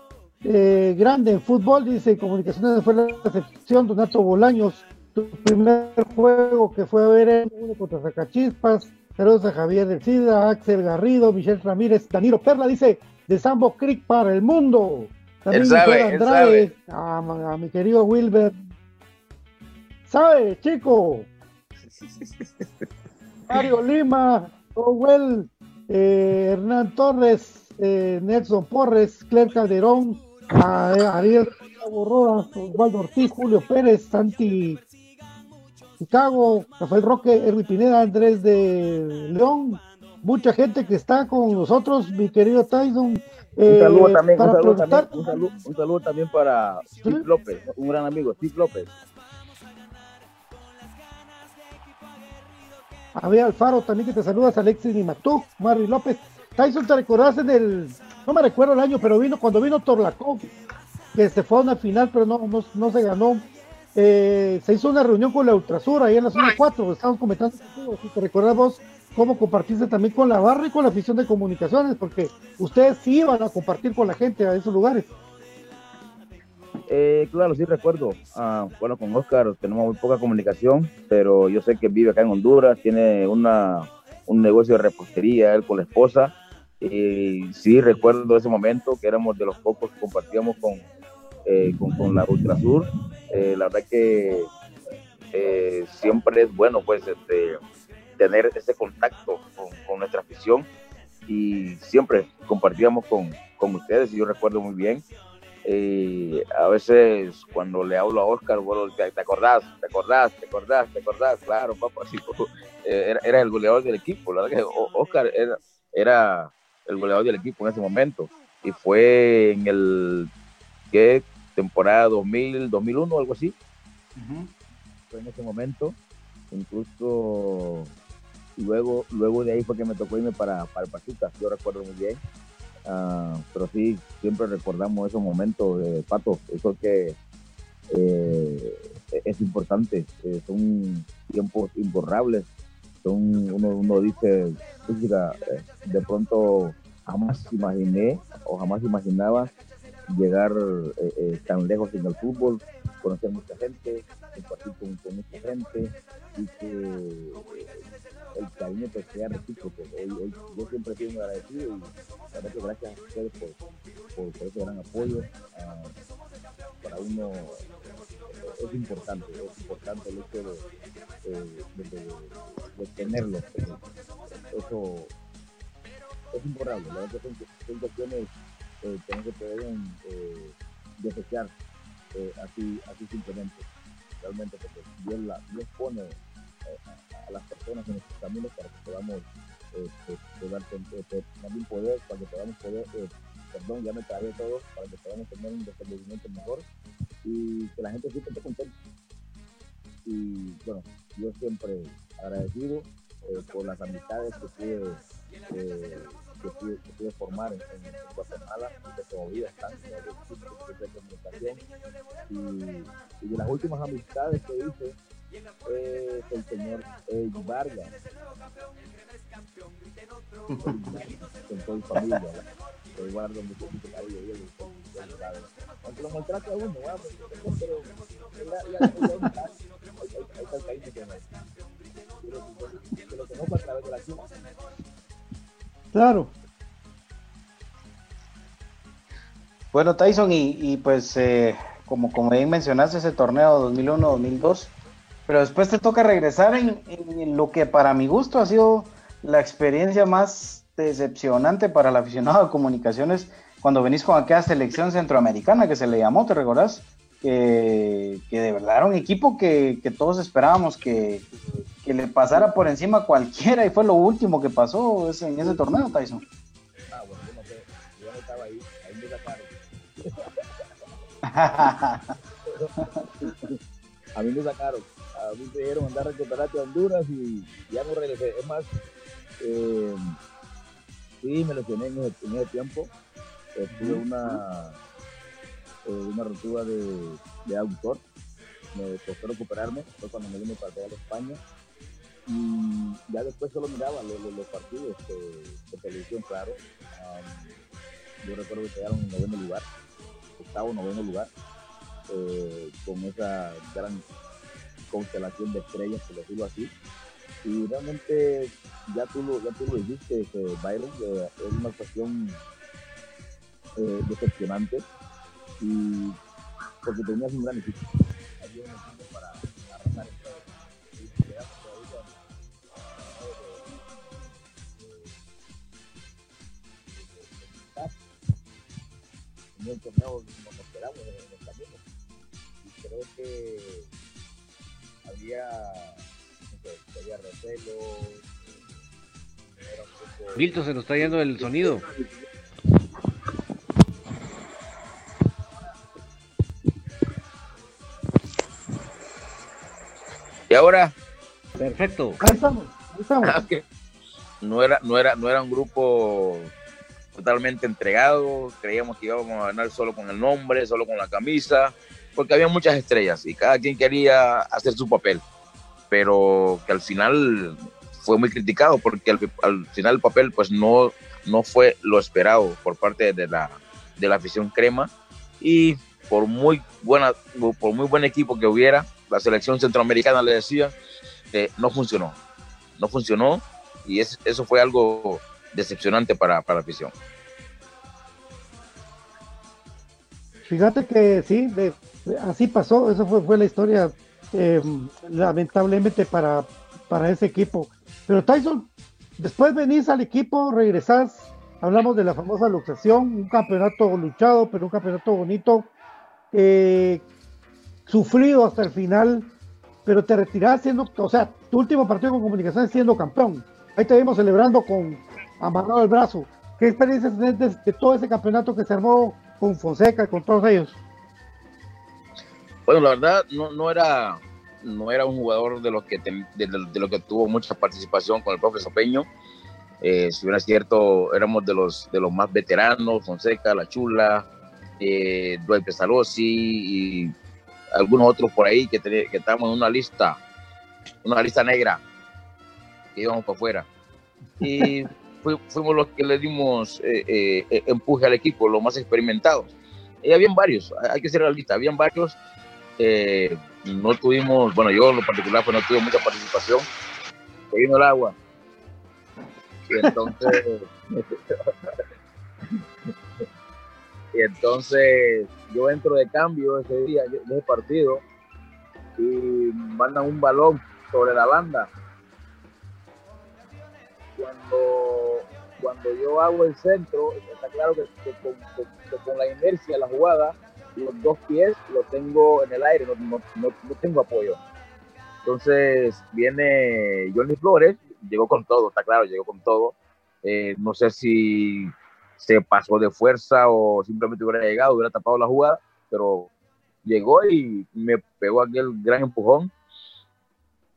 Eh, grande en fútbol, dice Comunicaciones fue la recepción. Donato Bolaños, tu primer juego que fue a ver en uno contra Zacachispas. Saludos a Javier del Cida, Axel Garrido, Michelle Ramírez, Danilo Perla, dice de Sambo Creek para el mundo. También sabe, Andrade, a, a mi querido Wilber ¿Sabe, chico? Mario Lima, Owell, eh, Hernán Torres, eh, Nelson Porres, Claire Calderón, Ariel Borroa, Osvaldo Ortiz, Julio Pérez, Santi Chicago, Rafael Roque, Erwin Pineda, Andrés de León, mucha gente que está con nosotros, mi querido Tyson. un saludo también, un saludo también, un saludo, un saludo también para Steve López, un gran amigo, Steve López. Javier Alfaro también que te saludas, Alexis Nimatú, Mari López. Tyson, ¿te recordás en el, no me recuerdo el año, pero vino cuando vino Torlacón, que se fue a una final, pero no, no, no se ganó. Eh, se hizo una reunión con la Ultrasur ahí en la zona 4, estamos comentando, si te recuerdas vos cómo compartiste también con la barra y con la afición de comunicaciones, porque ustedes sí iban a compartir con la gente a esos lugares. Eh, claro, sí recuerdo. Ah, bueno, con Oscar tenemos muy poca comunicación, pero yo sé que vive acá en Honduras, tiene una, un negocio de repostería, él con la esposa. Y sí recuerdo ese momento que éramos de los pocos que compartíamos con, eh, con, con, la Ultrasur. Eh, la verdad que eh, siempre es bueno pues este, tener ese contacto con, con, nuestra afición y siempre compartíamos con, con ustedes y yo recuerdo muy bien y a veces cuando le hablo a Oscar, bueno, te, acordás, te acordás, te acordás, te acordás, claro, papá, sí, era, era, el goleador del equipo, la verdad que Oscar era, era, el goleador del equipo en ese momento y fue en el, ¿qué? Temporada 2000, 2001, algo así. Uh -huh. Fue en ese momento, incluso luego, luego de ahí fue que me tocó irme para, para Pachuca, yo recuerdo muy bien. Uh, pero sí, siempre recordamos esos momentos de Pato. Eso que eh, es importante. Eh, son tiempos imborrables. Son, uno, uno dice, física, eh, de pronto jamás imaginé o jamás imaginaba llegar tan lejos en el fútbol, conocer mucha gente, compartir con, mucha gente y que el cariño que sea recíproco. Hoy, yo siempre estoy agradecido y que gracias a ustedes por, por, ese gran apoyo. Uh, para uno es importante, es importante el hecho de, de, tenerlo. Eso es imborrable. La verdad son, son cuestiones eh, que no se pueden eh, desechar eh, así, así simplemente. Realmente porque Dios, la, Dios pone a las personas en nuestros caminos para que podamos eh, poder, eh, también poder, para que podamos poder, eh, perdón, ya me trabé todo, para que podamos tener un desenvolvimiento mejor y que la gente siempre esté contenta. Y bueno, yo siempre agradecido por las amistades que pude que pude, formar en, Guatemala y que todavía están en de comunicación. Y, y de las últimas amistades que hice es el señor Ey Vargas. con toda mi familia. Que cariño y él. Aunque lo maltrate a uno, pero de. Claro. Bueno, Tyson, y, pues eh, como, como bien mencionaste, ese torneo 2001-2002 pero después te toca regresar en, lo que para mi gusto ha sido la experiencia más decepcionante para el aficionado de comunicaciones cuando venís con aquella selección centroamericana que se le llamó, ¿te recordás? Que, de verdad era un equipo que, todos esperábamos que, le pasara por encima a cualquiera y fue lo último que pasó en ese torneo, Tyson. Ah, bueno, yo no sé, yo no estaba ahí, ahí me sacaron. a mí me sacaron a mí me dijeron andar a recuperarte a Honduras y ya no regresé. Es más, eh, sí, me lesioné en ese, en ese tiempo. Eh, tuve una, eh, una rotura de, de autor. Me costó recuperarme. Fue cuando me vine para a España. Y ya después solo miraba los, los, partidos de, televisión, claro. yo recuerdo que quedaron en noveno lugar, octavo, noveno lugar, eh, con esa gran constelación de estrellas, por decirlo así. Y realmente ya tú lo, ya tú lo dijiste, eh, Byron, es una cuestión eh, decepcionante y porque tenías un gran equipo. Había un equipo para quedamos todavía en el torneo nos esperamos en el camino y creo que había, había recelo. Milton, se nos está yendo el sonido. ¿Y ahora? Perfecto. Ahí estamos, ahí estamos. Ah, no era, no era, no era un grupo totalmente entregado, creíamos que íbamos a ganar solo con el nombre, solo con la camisa, porque había muchas estrellas y cada quien quería hacer su papel, pero que al final fue muy criticado porque al, final el papel pues no, no fue lo esperado por parte de la, de la afición crema y por muy, buena, por muy buen equipo que hubiera, la selección centroamericana le decía, no funcionó, no funcionó y eso fue algo decepcionante para, para la afición. Fíjate que sí, así pasó, eso fue, fue la historia eh, lamentablemente para, para ese equipo. Pero Tyson, después venís al equipo, regresás, hablamos de la famosa luxación, un campeonato luchado, pero un campeonato bonito, eh, sufrido hasta el final, pero te retirás siendo, o sea, tu último partido con comunicaciones siendo campeón. Ahí te vimos celebrando con amarrado el brazo. ¿Qué experiencia tenés de, todo ese campeonato que se armó con Fonseca y con todos ellos? Bueno, la verdad no, no era no era un jugador de los que de, lo que tuvo mucha participación con el profe Sopeño. Eh, si hubiera cierto, éramos de los de los más veteranos, Fonseca, La Chula, eh, Dwight Pestalozzi y algunos otros por ahí que, que estábamos en una lista, una lista negra, que íbamos para afuera. Y fuimos los que le dimos eh, eh, empuje al equipo, los más experimentados. Y habían varios, hay que ser realista, habían varios eh, no tuvimos, bueno, yo en lo particular pues no tuve mucha participación, se vino el agua. Y entonces, y entonces yo entro de cambio ese día, ese partido, y mandan un balón sobre la banda. Cuando, cuando yo hago el centro, está claro que, con, con la inercia de la jugada, los dos pies los tengo en el aire, no, no, tengo apoyo. Entonces viene Johnny Flores, llegó con todo, está claro, llegó con todo. Eh, no sé si se pasó de fuerza o simplemente hubiera llegado, hubiera tapado la jugada, pero llegó y me pegó aquel gran empujón.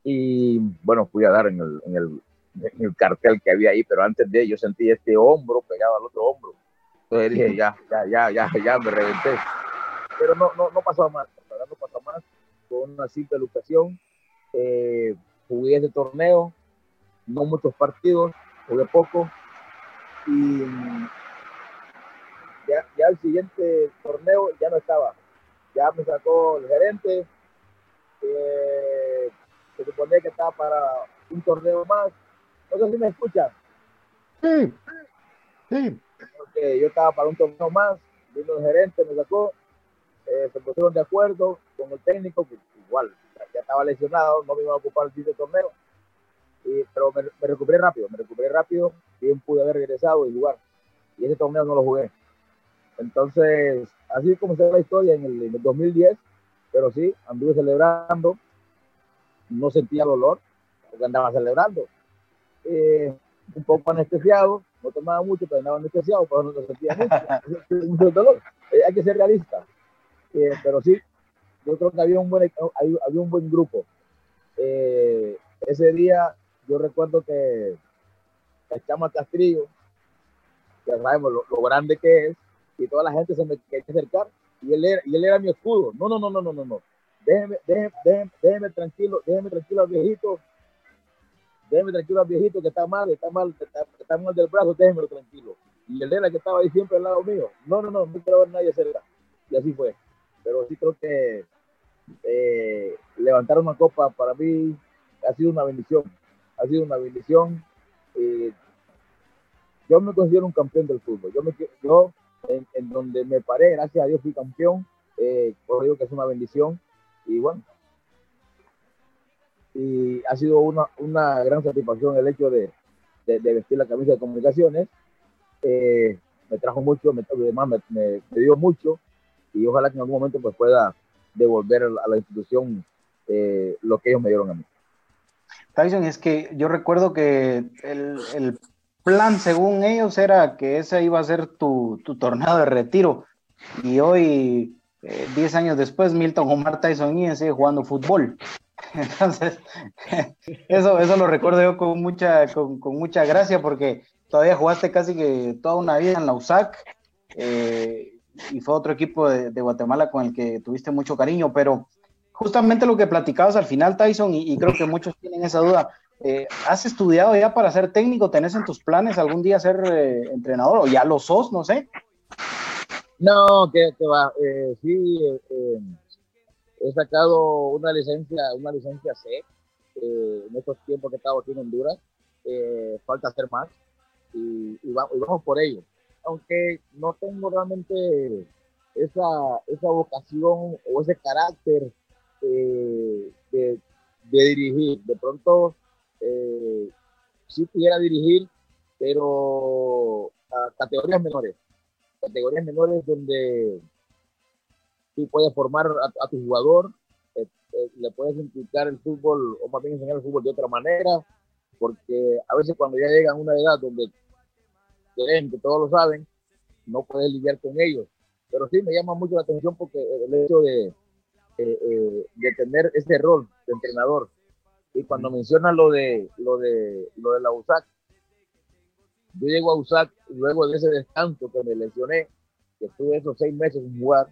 Y bueno, fui a dar en el, en el, en el cartel que había ahí, pero antes de yo sentí este hombro pegado al otro hombro. Entonces dije, ya, ya, ya, ya, ya, me reventé. Pero no, no, no pasó más, no pasó más, con una simple luxación. Eh, jugué ese torneo, no muchos partidos, jugué poco, y ya, ya el siguiente torneo ya no estaba. Ya me sacó el gerente, se suponía que estaba para un torneo más. No sé si me escuchan. Sí, sí. Porque yo estaba para un torneo más, vino el gerente, me sacó, eh, se pusieron de acuerdo con el técnico, que igual ya, estaba lesionado, no me iba a ocupar el siguiente torneo. Y, pero me, recuperé rápido, me recuperé rápido, bien pude haber regresado y jugar. Y ese torneo no lo jugué. Entonces, así como se la historia en el, en el 2010, pero sí, anduve celebrando, no sentía dolor, porque andaba celebrando. Eh, un poco anestesiado, no tomaba mucho, pero andaba anestesiado, pero no sentía mucho, dolor. Eh, hay que ser realista. Eh, pero sí, yo creo que había un buen, había un buen grupo. ese día yo recuerdo que echamos Castrillo, ya sabemos lo, lo, grande que es, y toda la gente se me quería acercar y él era, y él era mi escudo. No, no, no, no, no, no, no. Déjeme, déjeme, déjeme, tranquilo, déjeme tranquilo al viejito. Déjeme tranquilo al viejito que está mal, está mal, está, mal del brazo, déjemelo tranquilo. Y él era que estaba ahí siempre al lado mío. No, no, no, no quiero ver nadie cerca. Y así fue. Pero sí creo que eh, levantar una copa para mí ha sido una bendición. Ha sido una bendición. Eh, yo me considero un campeón del fútbol. Yo, me, yo en, donde me paré, gracias a Dios fui campeón, eh, por digo que es una bendición y bueno, y ha sido una, una gran satisfacción el hecho de, de, vestir la camisa de comunicaciones, eh, me trajo mucho, me, además me, me, dio mucho y ojalá que en algún momento pues pueda devolver a la institución eh, lo que ellos me dieron a mí. Tyson, es que yo recuerdo que el, el plan, según ellos, era que ese iba a ser tu, tu torneo de retiro. Y hoy, 10 eh, años después, Milton Omar Tyson y sigue jugando fútbol. Entonces, eso, eso lo recuerdo yo con mucha, con, con, mucha gracia porque todavía jugaste casi que toda una vida en la USAC eh, y fue otro equipo de, de, Guatemala con el que tuviste mucho cariño, pero justamente lo que platicabas al final, Tyson, y, y creo que muchos tienen esa duda, eh, ¿Has estudiado ya para ser técnico? ¿Tenés en tus planes algún día ser eh, entrenador o ya lo sos? No sé. No, que, va. Eh, sí, he sacado una licencia, una licencia C en estos tiempos que he estado aquí en Honduras. falta hacer más y, vamos por ello. Aunque no tengo realmente esa, esa vocación o ese carácter de, de dirigir. De pronto eh, sí pudiera dirigir, pero a categorías menores. Categorías menores donde tú puedes formar a, tu jugador, eh, eh, le puedes implicar el fútbol o más bien enseñar el fútbol de otra manera, porque a veces cuando ya llegan a una edad donde creen que todos lo saben, no puedes lidiar con ellos. Pero sí me llama mucho la atención porque el hecho de, eh, de tener ese rol de entrenador, y cuando menciona lo de, lo de, lo de la USAC, yo llego a USAC luego de ese descanso que me lesioné, que estuve esos seis meses sin jugar,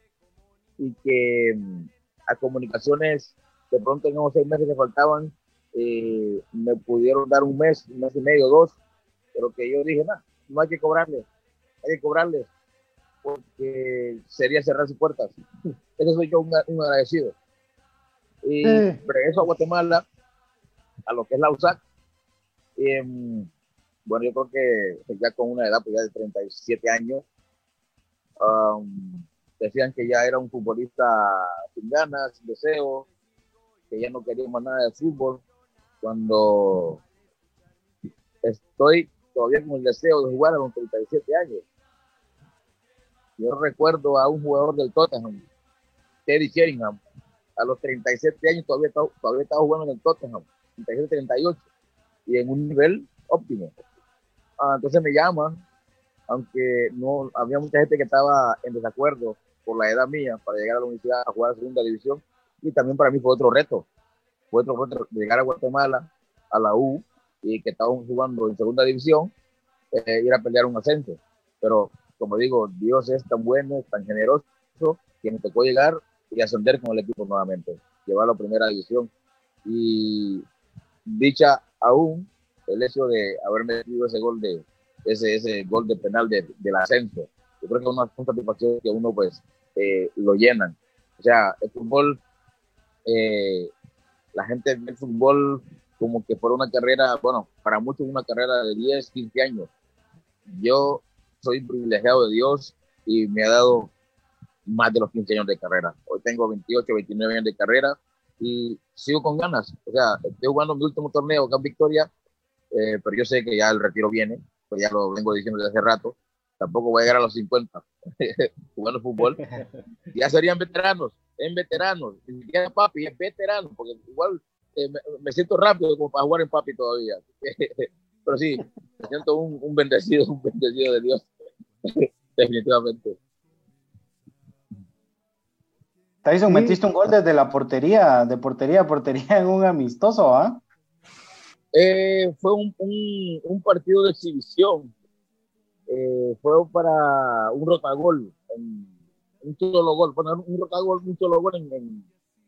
y que mm, a comunicaciones, de pronto en esos seis meses que faltaban, eh, me pudieron dar un mes, un mes y medio, dos, pero que yo dije, no, no hay que cobrarles, hay que cobrarles, porque sería cerrar sus puertas. Ese soy yo un, agradecido. Y regreso a Guatemala a lo que es la USAC. Em, bueno, yo creo que ya con una edad pues ya de 37 años, decían que ya era un futbolista sin ganas, sin deseo, que ya no quería más nada de fútbol. Cuando estoy todavía con el deseo de jugar a los 37 años. Yo recuerdo a un jugador del Tottenham, Teddy Sheringham, a los 37 años todavía, todavía estaba jugando en el Tottenham 38 y en un nivel óptimo. Ah, entonces me llama, aunque no había mucha gente que estaba en desacuerdo por la edad mía para llegar a la universidad a jugar a segunda división, y también para mí fue otro reto, fue otro reto llegar a Guatemala, a la U, y que estaban jugando en segunda división, eh, ir a pelear un ascenso. Pero como digo, Dios es tan bueno, tan generoso, que me tocó llegar y ascender con el equipo nuevamente, llevarlo a primera división. Y dicha aún el hecho de haber metido ese gol de ese, ese gol de penal de, del ascenso. Yo creo que es una, satisfacción que uno pues eh, lo llenan. O sea, el fútbol, eh, la gente ve el fútbol como que por una carrera, bueno, para muchos una carrera de 10, 15 años. Yo soy privilegiado de Dios y me ha dado más de los 15 años de carrera. Hoy tengo 28, 29 años de carrera y sigo con ganas. O sea, estoy jugando mi último torneo acá en Victoria, eh, pero yo sé que ya el retiro viene, pues ya lo vengo diciendo desde hace rato. Tampoco voy a llegar a los 50 jugando fútbol. Ya serían veteranos, en veteranos, ni siquiera papi, es veterano, porque igual eh, me, siento rápido como para jugar en papi todavía. pero sí, me siento un, un bendecido, un bendecido de Dios, definitivamente. Tyson, metiste un gol desde la portería, de portería a portería en un amistoso, ¿ah? Eh, fue un, un, partido de exhibición. Eh, fue para un rotagol, un solo gol, bueno, un rotagol, un solo gol en,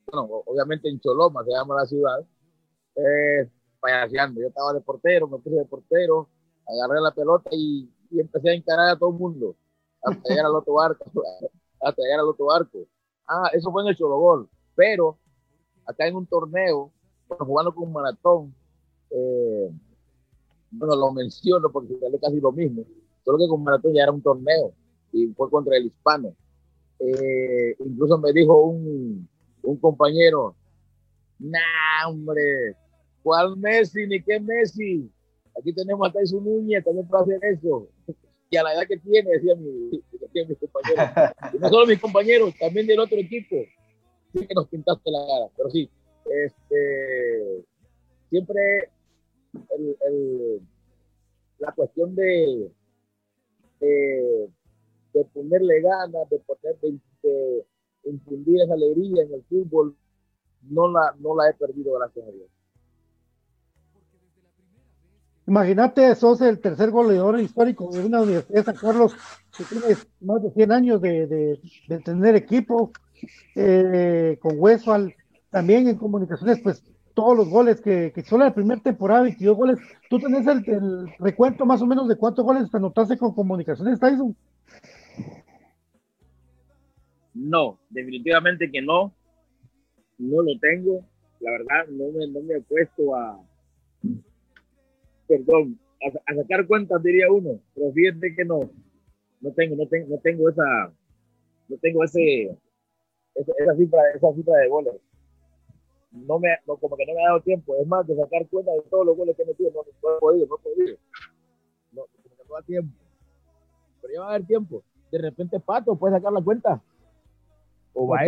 bueno, obviamente en Choloma, se llama la ciudad, eh, payaseando. Yo estaba de portero, me puse de portero, agarré la pelota y, y empecé a encarar a todo el mundo, hasta llegar al otro arco, hasta llegar al otro arco. Ah, eso fue en el Chologol. Pero acá en un torneo, jugando con un maratón, eh, bueno, lo menciono porque es casi lo mismo. Solo que con maratón ya era un torneo y fue contra el hispano. Eh, incluso me dijo un, un compañero, nah, hombre, ¿cuál Messi ni qué Messi? Aquí tenemos a Tyson Núñez también para hacer eso y a la edad que tiene, decía mi, decía mis compañeros. Y no solo mis compañeros, también del otro equipo. Sí que nos pintaste la cara, pero sí, este, siempre el, el, la cuestión de, de, de, ponerle ganas, de poner, de, de infundir esa alegría en el fútbol, no la, no la he perdido, gracias a Dios. Imagínate, sos el tercer goleador histórico de una universidad de San Carlos que tiene más de 100 años de, tener equipo, eh, con Westphal, también en comunicaciones, pues todos los goles que, que solo la primera temporada, 22 goles. ¿Tú tenés el, el, recuento más o menos de cuántos goles te anotaste con comunicaciones, Tyson? No, definitivamente que no. No lo tengo. La verdad, no me, no me he puesto a, perdón, a, sacar cuentas diría uno, pero fíjate que no, no tengo, no tengo, no tengo esa, no tengo ese, esa, cifra, esa cifra de goles. No me, no, como que no me ha dado tiempo. Es más, de sacar cuenta de todos los goles que he metido, no, no he podido, no he podido. No, como que no da tiempo. Pero ya va a haber tiempo. De repente, Pato, puede sacar la cuenta. O va a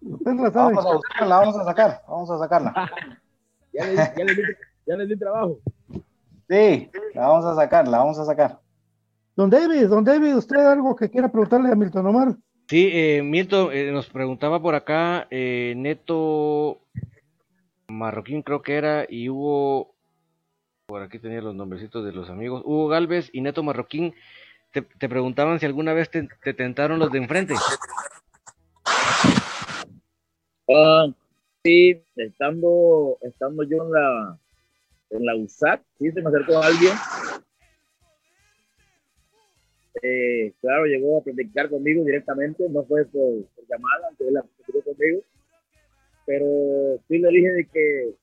vamos a la vamos a sacar, vamos a sacarla. ya, le, ya, le, ya le di trabajo. Sí, la vamos a sacar, la vamos a sacar. Don David, don David, ¿usted algo que quiera preguntarle a Milton Omar? Sí, eh, Milton eh, nos preguntaba por acá, eh, Neto Marroquín creo que era, y Hugo, por aquí tenía los nombrecitos de los amigos, Hugo Galvez y Neto Marroquín, te, preguntaban si alguna vez te, tentaron los de enfrente. Ah, sí, estando, estando yo en la, en la USAC, sí, se me acercó alguien. Eh, claro, llegó a platicar conmigo directamente, no fue por, llamada, que él conmigo, pero sí le dije de que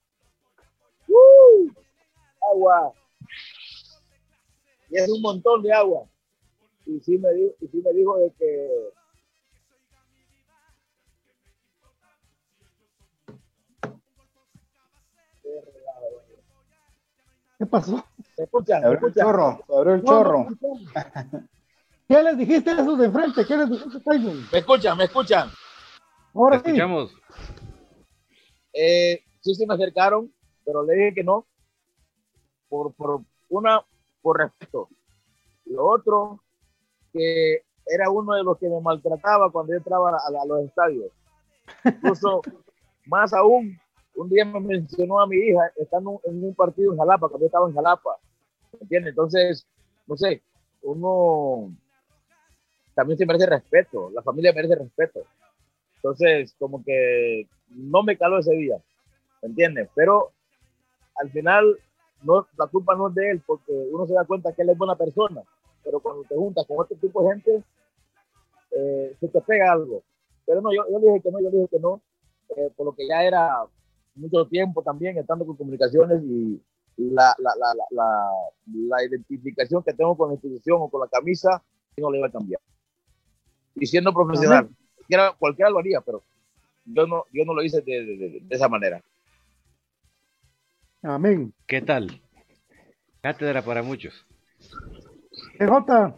agua. Y es un montón de agua. Y sí me dijo, y sí me dijo de que ¿Qué pasó? Se escucha, se abrió el chorro, se abrió el chorro. ¿Qué les dijiste a esos de enfrente? ¿Qué les dijiste, Tyson? Me escuchan, me escuchan. Ahora sí. escuchamos. Eh, sí se me acercaron, pero le dije que no. Por, por una, por respeto. Lo otro, que era uno de los que me maltrataba cuando yo entraba a, a los estadios. Incluso, más aún, un día me mencionó a mi hija, estando en un partido en Jalapa, cuando yo estaba en Jalapa, ¿entiendes? Entonces, no sé, uno también se merece respeto, la familia merece respeto. Entonces, como que no me caló ese día, ¿me entiendes? Pero al final, no, la culpa no es de él, porque uno se da cuenta que él es buena persona, pero cuando te juntas con este tipo de gente, eh, se te pega algo. Pero no, yo, yo dije que no, yo dije que no, eh, por lo que ya era mucho tiempo también estando con comunicaciones y la, la, la, la, la identificación que tengo con la institución o con la camisa no le iba a cambiar. Y siendo profesional, cualquiera, cualquiera, lo haría, pero yo no, yo no lo hice de, de, de, esa manera. Amén. ¿Qué tal? Cátedra para muchos. PJ.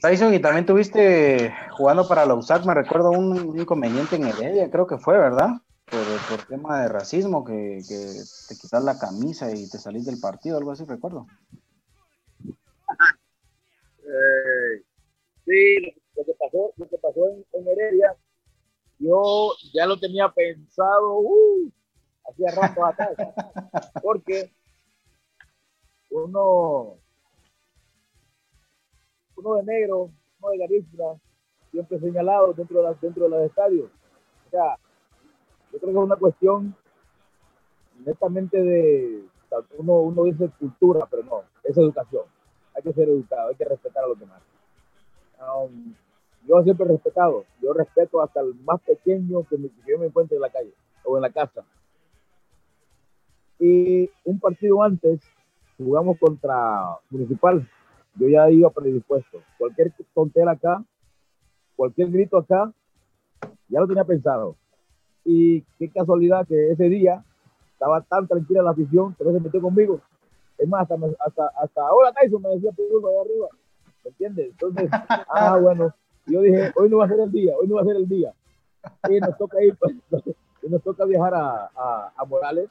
Tyson, y también tuviste jugando para la USAC, me recuerdo un inconveniente en Heredia, creo que fue, ¿verdad? Por, por tema de racismo, que, que, te quitas la camisa y te salís del partido, algo así, recuerdo. Eh, sí, lo que pasó, lo que pasó en, en, Heredia, yo ya lo tenía pensado uh, hacía rato atrás, porque uno uno de negro, uno de garífuna, siempre señalado dentro de, las, dentro de los estadios. O sea, yo creo que es una cuestión netamente de, uno, uno dice cultura, pero no, es educación. Hay que ser educado, hay que respetar a los demás. Um, yo siempre he respetado, yo respeto hasta el más pequeño que, me, yo me encuentre en la calle o en la casa. Y un partido antes jugamos contra Municipal yo ya iba predispuesto. Cualquier tontera acá, cualquier grito acá, ya lo tenía pensado. Y qué casualidad que ese día estaba tan tranquila la afición que no se metió conmigo. Es más, hasta, hasta, hasta ahora Tyson me decía Pedro de arriba. ¿Me entiendes? Entonces, ah, bueno, yo dije, hoy no va a ser el día, hoy no va a ser el día. Y nos toca ir, pues, y nos toca viajar a, a, a Morales.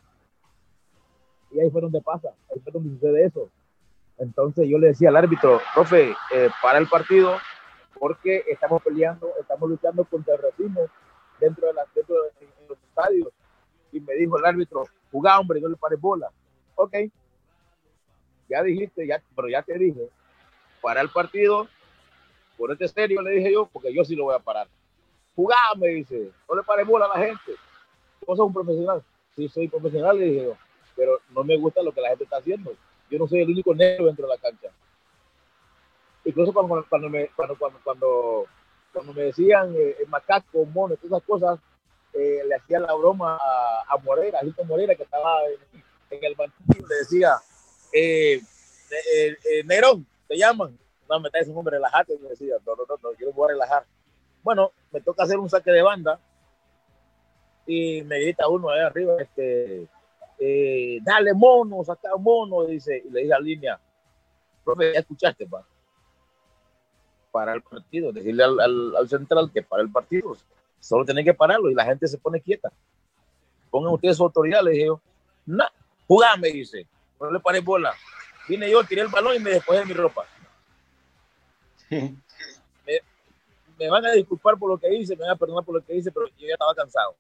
Y ahí fue donde pasa, ahí fue donde sucede eso. Entonces yo le decía al árbitro, profe, eh, para el partido porque estamos peleando, estamos luchando contra el racismo dentro de, la, dentro de, los estadios. Y me dijo el árbitro, jugá hombre, no le pares bola. Ok, ya dijiste, ya, pero ya te dije, para el partido, por este serio, le dije yo, porque yo sí lo voy a parar. Jugá, me dice, no le pares bola a la gente. ¿Vos sos un profesional? Sí, soy profesional, le dije yo, pero no me gusta lo que la gente está haciendo yo no soy el único negro dentro de la cancha. Incluso cuando, cuando, me, cuando, cuando, cuando, me decían eh, macaco, mono, todas esas cosas, eh, le hacía la broma a, a Morera, a Gilto Morera, que estaba en, en el banquillo, le decía, eh, eh, eh, Nerón, te llaman. No, me trae ese nombre, relajate, me decía, no, no, no, no, yo voy a relajar. Bueno, me toca hacer un saque de banda y me grita uno ahí arriba, este, eh, dale mono, saca mono, dice, y le dije a línea, profe, ya escuchaste, pa? Para el partido, decirle al, al, al, central que para el partido, solo tiene que pararlo y la gente se pone quieta. Pongan ustedes su autoridad, le dije yo, no, jugame, dice, no le paré bola. Vine yo, tiré el balón y me despojé de mi ropa. Sí. Me, me, van a disculpar por lo que hice, me van a perdonar por lo que hice, pero yo ya estaba cansado.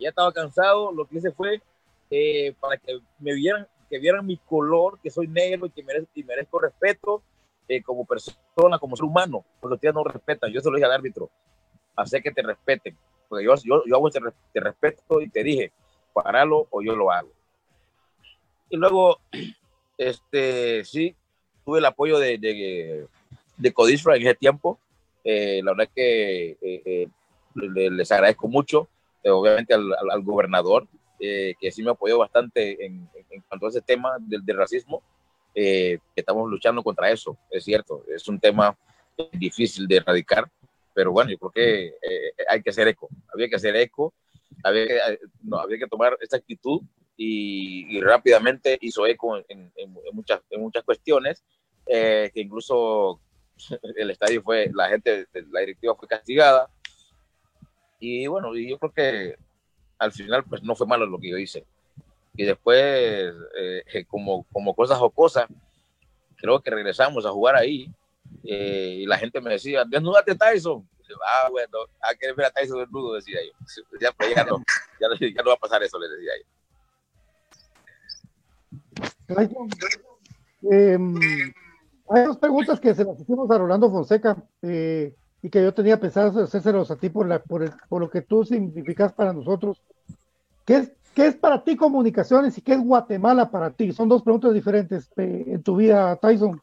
Ya estaba cansado, lo que hice fue eh, para que me vieran, que vieran mi color, que soy negro y que merezco, y merezco respeto eh, como persona, como ser humano, porque ustedes no respetan. Yo se lo dije al árbitro, hacer que te respeten, porque yo, yo, yo hago este, te respeto y te dije, paralo o yo lo hago. Y luego, este, sí, tuve el apoyo de, de, de Codisfra en ese tiempo. Eh, la verdad que eh, eh, les agradezco mucho, eh, obviamente al, al, al, gobernador, eh, que sí me apoyó bastante en, en, cuanto a ese tema del, del racismo, eh, que estamos luchando contra eso, es cierto, es un tema difícil de erradicar, pero bueno, yo creo que eh, hay que hacer eco, había que hacer eco, había que, eh, no, había que tomar esta actitud y, y rápidamente hizo eco en, en, muchas, en muchas cuestiones, eh, que incluso el estadio fue, la gente, la directiva fue castigada, y bueno, yo creo que al final pues no fue malo lo que yo hice. Y después, eh, como, como cosas o cosas, creo que regresamos a jugar ahí eh, y la gente me decía, desnúdate Tyson. Ah, bueno, hay que ver a Tyson desnudo, decía yo. Ya, pues, ya, no, ya, no va a pasar eso, le decía yo. Em, hay dos preguntas que se las hicimos a Rolando Fonseca eh, y que yo tenía pensado hacérselos a ti por, la, por, por lo que tú significas para nosotros. ¿Qué ¿Qué es para ti comunicaciones y qué es Guatemala para ti? Son dos preguntas diferentes eh, en tu vida, Tyson.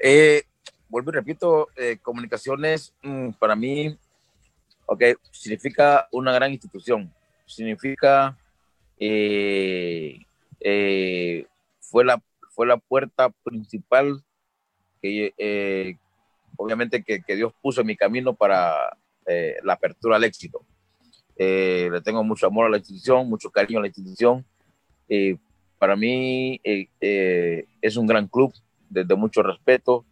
Eh, vuelvo y repito, eh, comunicaciones mm, para mí, ok, significa una gran institución, significa fue la fue la puerta principal que obviamente que, Dios puso en mi camino para la apertura al éxito eh, le tengo mucho amor a la institución, mucho cariño a la institución. Eh, para mí eh, es un gran club desde mucho respeto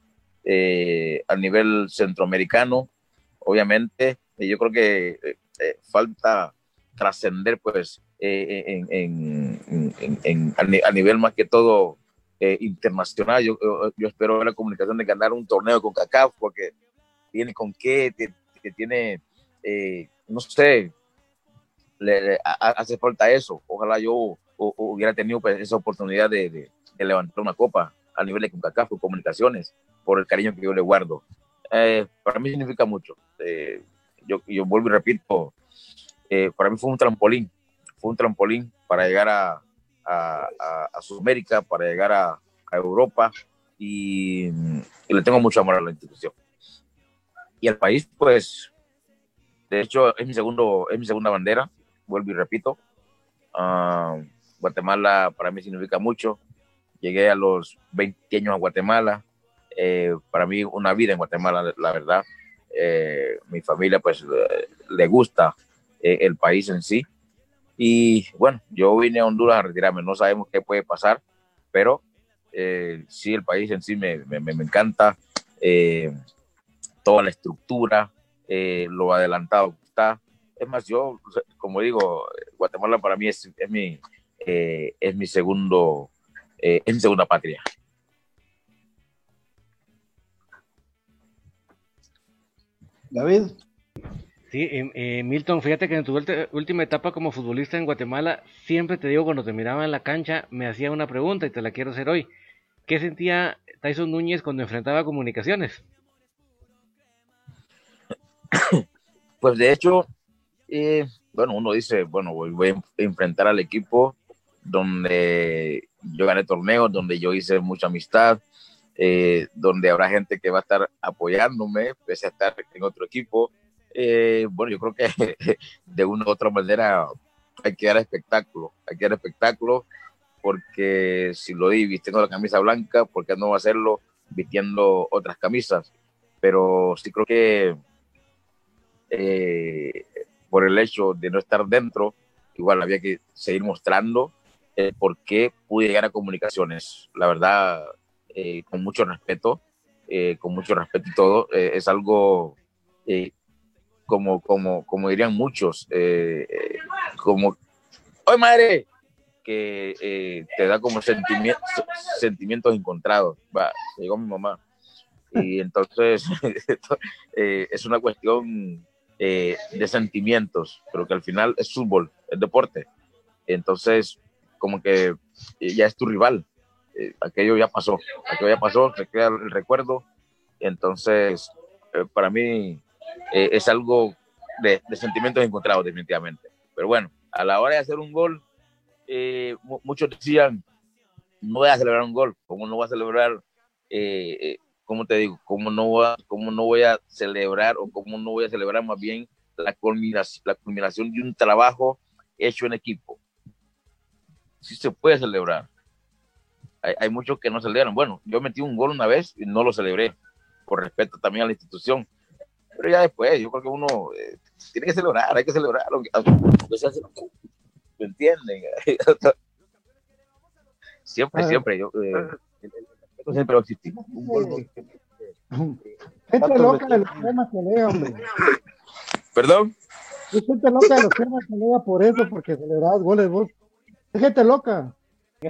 a nivel centroamericano. Obviamente, yo creo que falta trascender pues en, a nivel más que todo internacional. Yo, yo, espero la comunicación de ganar un torneo con CACAF porque tiene con qué, tiene, no sé, le, hace falta eso. Ojalá yo hubiera tenido pues, esa oportunidad de, levantar una copa a nivel de CONCACAF comunicaciones por el cariño que yo le guardo. Eh, para mí significa mucho. Eh, yo, yo vuelvo y repito, eh, para mí fue un trampolín, fue un trampolín para llegar a, a, a, Sudamérica, para llegar a, Europa y, y, le tengo mucho amor a la institución. Y al país, pues, de hecho, es mi, segundo, es mi segunda bandera vuelvo y repito. Ah, Guatemala para mí significa mucho. Llegué a los 20 años a Guatemala. Eh, para mí una vida en Guatemala, la verdad. Eh, mi familia pues le gusta eh, el país en sí. Y bueno, yo vine a Honduras a retirarme. No sabemos qué puede pasar, pero sí el país en sí me, me, me encanta. toda la estructura, lo adelantado que está es más, yo, como digo, Guatemala para mí es, es mi, eh, es mi segundo, eh, es mi segunda patria. David. Sí, eh, Milton, fíjate que en tu última etapa como futbolista en Guatemala, siempre te digo, cuando te miraba en la cancha, me hacía una pregunta y te la quiero hacer hoy. ¿Qué sentía Tyson Núñez cuando enfrentaba comunicaciones? Pues de hecho, y bueno, uno dice, bueno, voy, a enfrentar al equipo donde yo gané torneos, donde yo hice mucha amistad, eh, donde habrá gente que va a estar apoyándome, pese a estar en otro equipo. Eh, bueno, yo creo que de una u otra manera hay que dar espectáculo, hay que dar espectáculo, porque si lo di vistiendo la camisa blanca, ¿por qué no hacerlo vistiendo otras camisas? Pero sí creo que eh, por el hecho de no estar dentro, igual había que seguir mostrando eh, por qué pude llegar a comunicaciones. La verdad, eh, con mucho respeto, eh, con mucho respeto y todo, es algo como, como, como dirían muchos, como, ¡Oye madre! que te da como sentimientos, sentimientos encontrados. Va, llegó mi mamá. Y entonces es una cuestión eh, de sentimientos, pero que al final es fútbol, es deporte. Entonces, como que eh, ya es tu rival. Eh, aquello ya pasó, aquello ya pasó, se queda el recuerdo. Entonces, para mí es algo de, sentimientos encontrados, definitivamente. Pero bueno, a la hora de hacer un gol, muchos decían, no voy a celebrar un gol, ¿cómo no voy a celebrar ¿cómo te digo? ¿Cómo no, voy a, cómo no voy a celebrar o cómo no voy a celebrar más bien la culminación, la culminación de un trabajo hecho en equipo? Sí se puede celebrar. Hay, hay, muchos que no celebran. Bueno, yo metí un gol una vez y no lo celebré, por respeto también a la institución. Pero ya después, yo creo que uno eh, tiene que celebrar, hay que celebrar, aunque, ¿Me entienden? siempre, siempre. Yo, eh, va a existir. Gente loca de los temas que lea, hombre. ¿Perdón? Es gente loca de los temas que lea por eso, porque celebrabas goles vos. Es gente loca.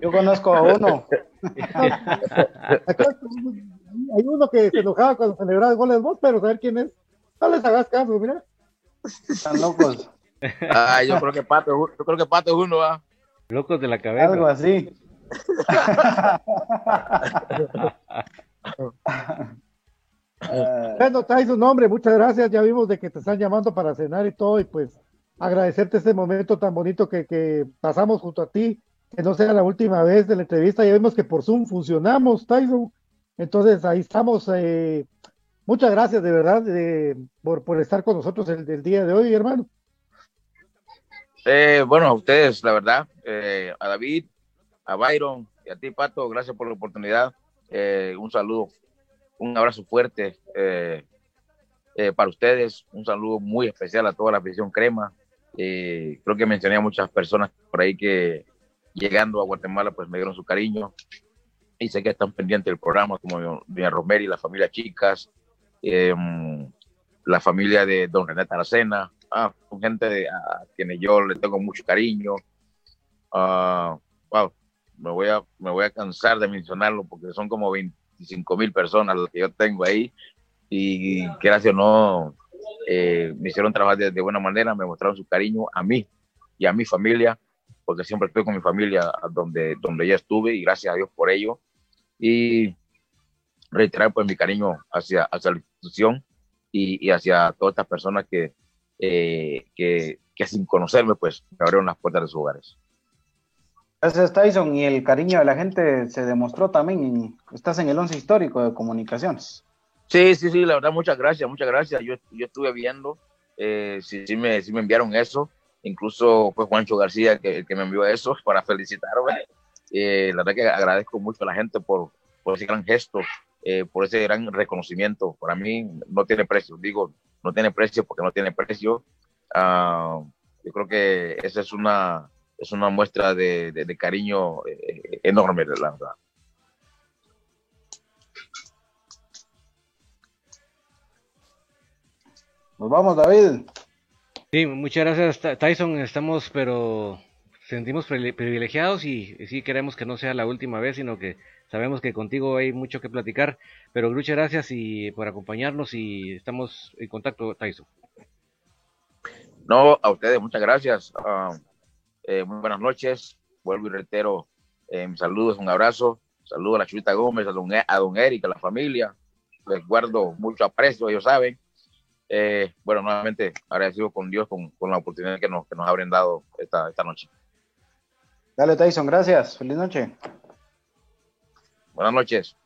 Yo conozco a uno. Hay uno que se enojaba cuando celebraba goles vos, pero saber quién es. No les hagas caso, mira. Están locos. Ah, yo creo que Pato, yo creo que Pato es uno, ¿ah? Locos de la cabeza. Algo así. bueno, trae su nombre, muchas gracias. Ya vimos de que te están llamando para cenar y todo, y pues agradecerte este momento tan bonito que, que pasamos junto a ti, que no sea la última vez de la entrevista. Ya vimos que por Zoom funcionamos, Tyson. Entonces ahí estamos. Eh, muchas gracias de verdad por, por, estar con nosotros el, el, día de hoy, hermano. Eh, bueno, a ustedes, la verdad, eh, a David, a Byron y a ti, Pato, gracias por la oportunidad. Eh, un saludo, un abrazo fuerte eh, para ustedes, un saludo muy especial a toda la afición crema. creo que mencioné a muchas personas por ahí que llegando a Guatemala pues me dieron su cariño y sé que están pendientes del programa como Doña Romero y la familia Chicas, la familia de Don René Taracena, ah, gente a quienes yo le tengo mucho cariño. Uh, wow, me voy a, me voy a cansar de mencionarlo porque son como 25 mil personas las que yo tengo ahí y gracias no eh, me hicieron trabajar de, buena manera, me mostraron su cariño a mí y a mi familia, porque siempre estoy con mi familia donde, donde ya estuve y gracias a Dios por ello. Y reiterar pues mi cariño hacia, hacia la institución y, y hacia todas estas personas que, eh, que, que sin conocerme pues me abrieron las puertas de sus hogares. Gracias, Tyson. Y el cariño de la gente se demostró también. estás en el once histórico de comunicaciones. Sí, sí, sí, la verdad, muchas gracias, muchas gracias. Yo, yo estuve viendo, eh, sí, sí, me, sí me enviaron eso. Incluso fue Juancho García que, que me envió eso para felicitarme. Eh, la verdad que agradezco mucho a la gente por, por ese gran gesto, eh, por ese gran reconocimiento. Para mí no tiene precio, digo, no tiene precio porque no tiene precio. Uh, yo creo que esa es una, es una muestra de, de, de cariño eh, enorme, la verdad. Nos vamos, David. Sí, muchas gracias, Tyson. Estamos, pero sentimos privilegiados y sí queremos que no sea la última vez, sino que sabemos que contigo hay mucho que platicar. Pero muchas gracias y por acompañarnos y estamos en contacto, Tyson. No, a ustedes, muchas gracias. Uh, eh, muy buenas noches. Vuelvo y reitero eh, mis saludos, un abrazo. Saludo a la Chulita Gómez, a don, e, a don Eric, a la familia. Les guardo mucho aprecio, ellos saben. Eh, bueno, nuevamente agradecido con Dios con, con la oportunidad que nos, que nos ha brindado esta, esta noche. Dale, Tyson, gracias. Feliz noche. Buenas noches.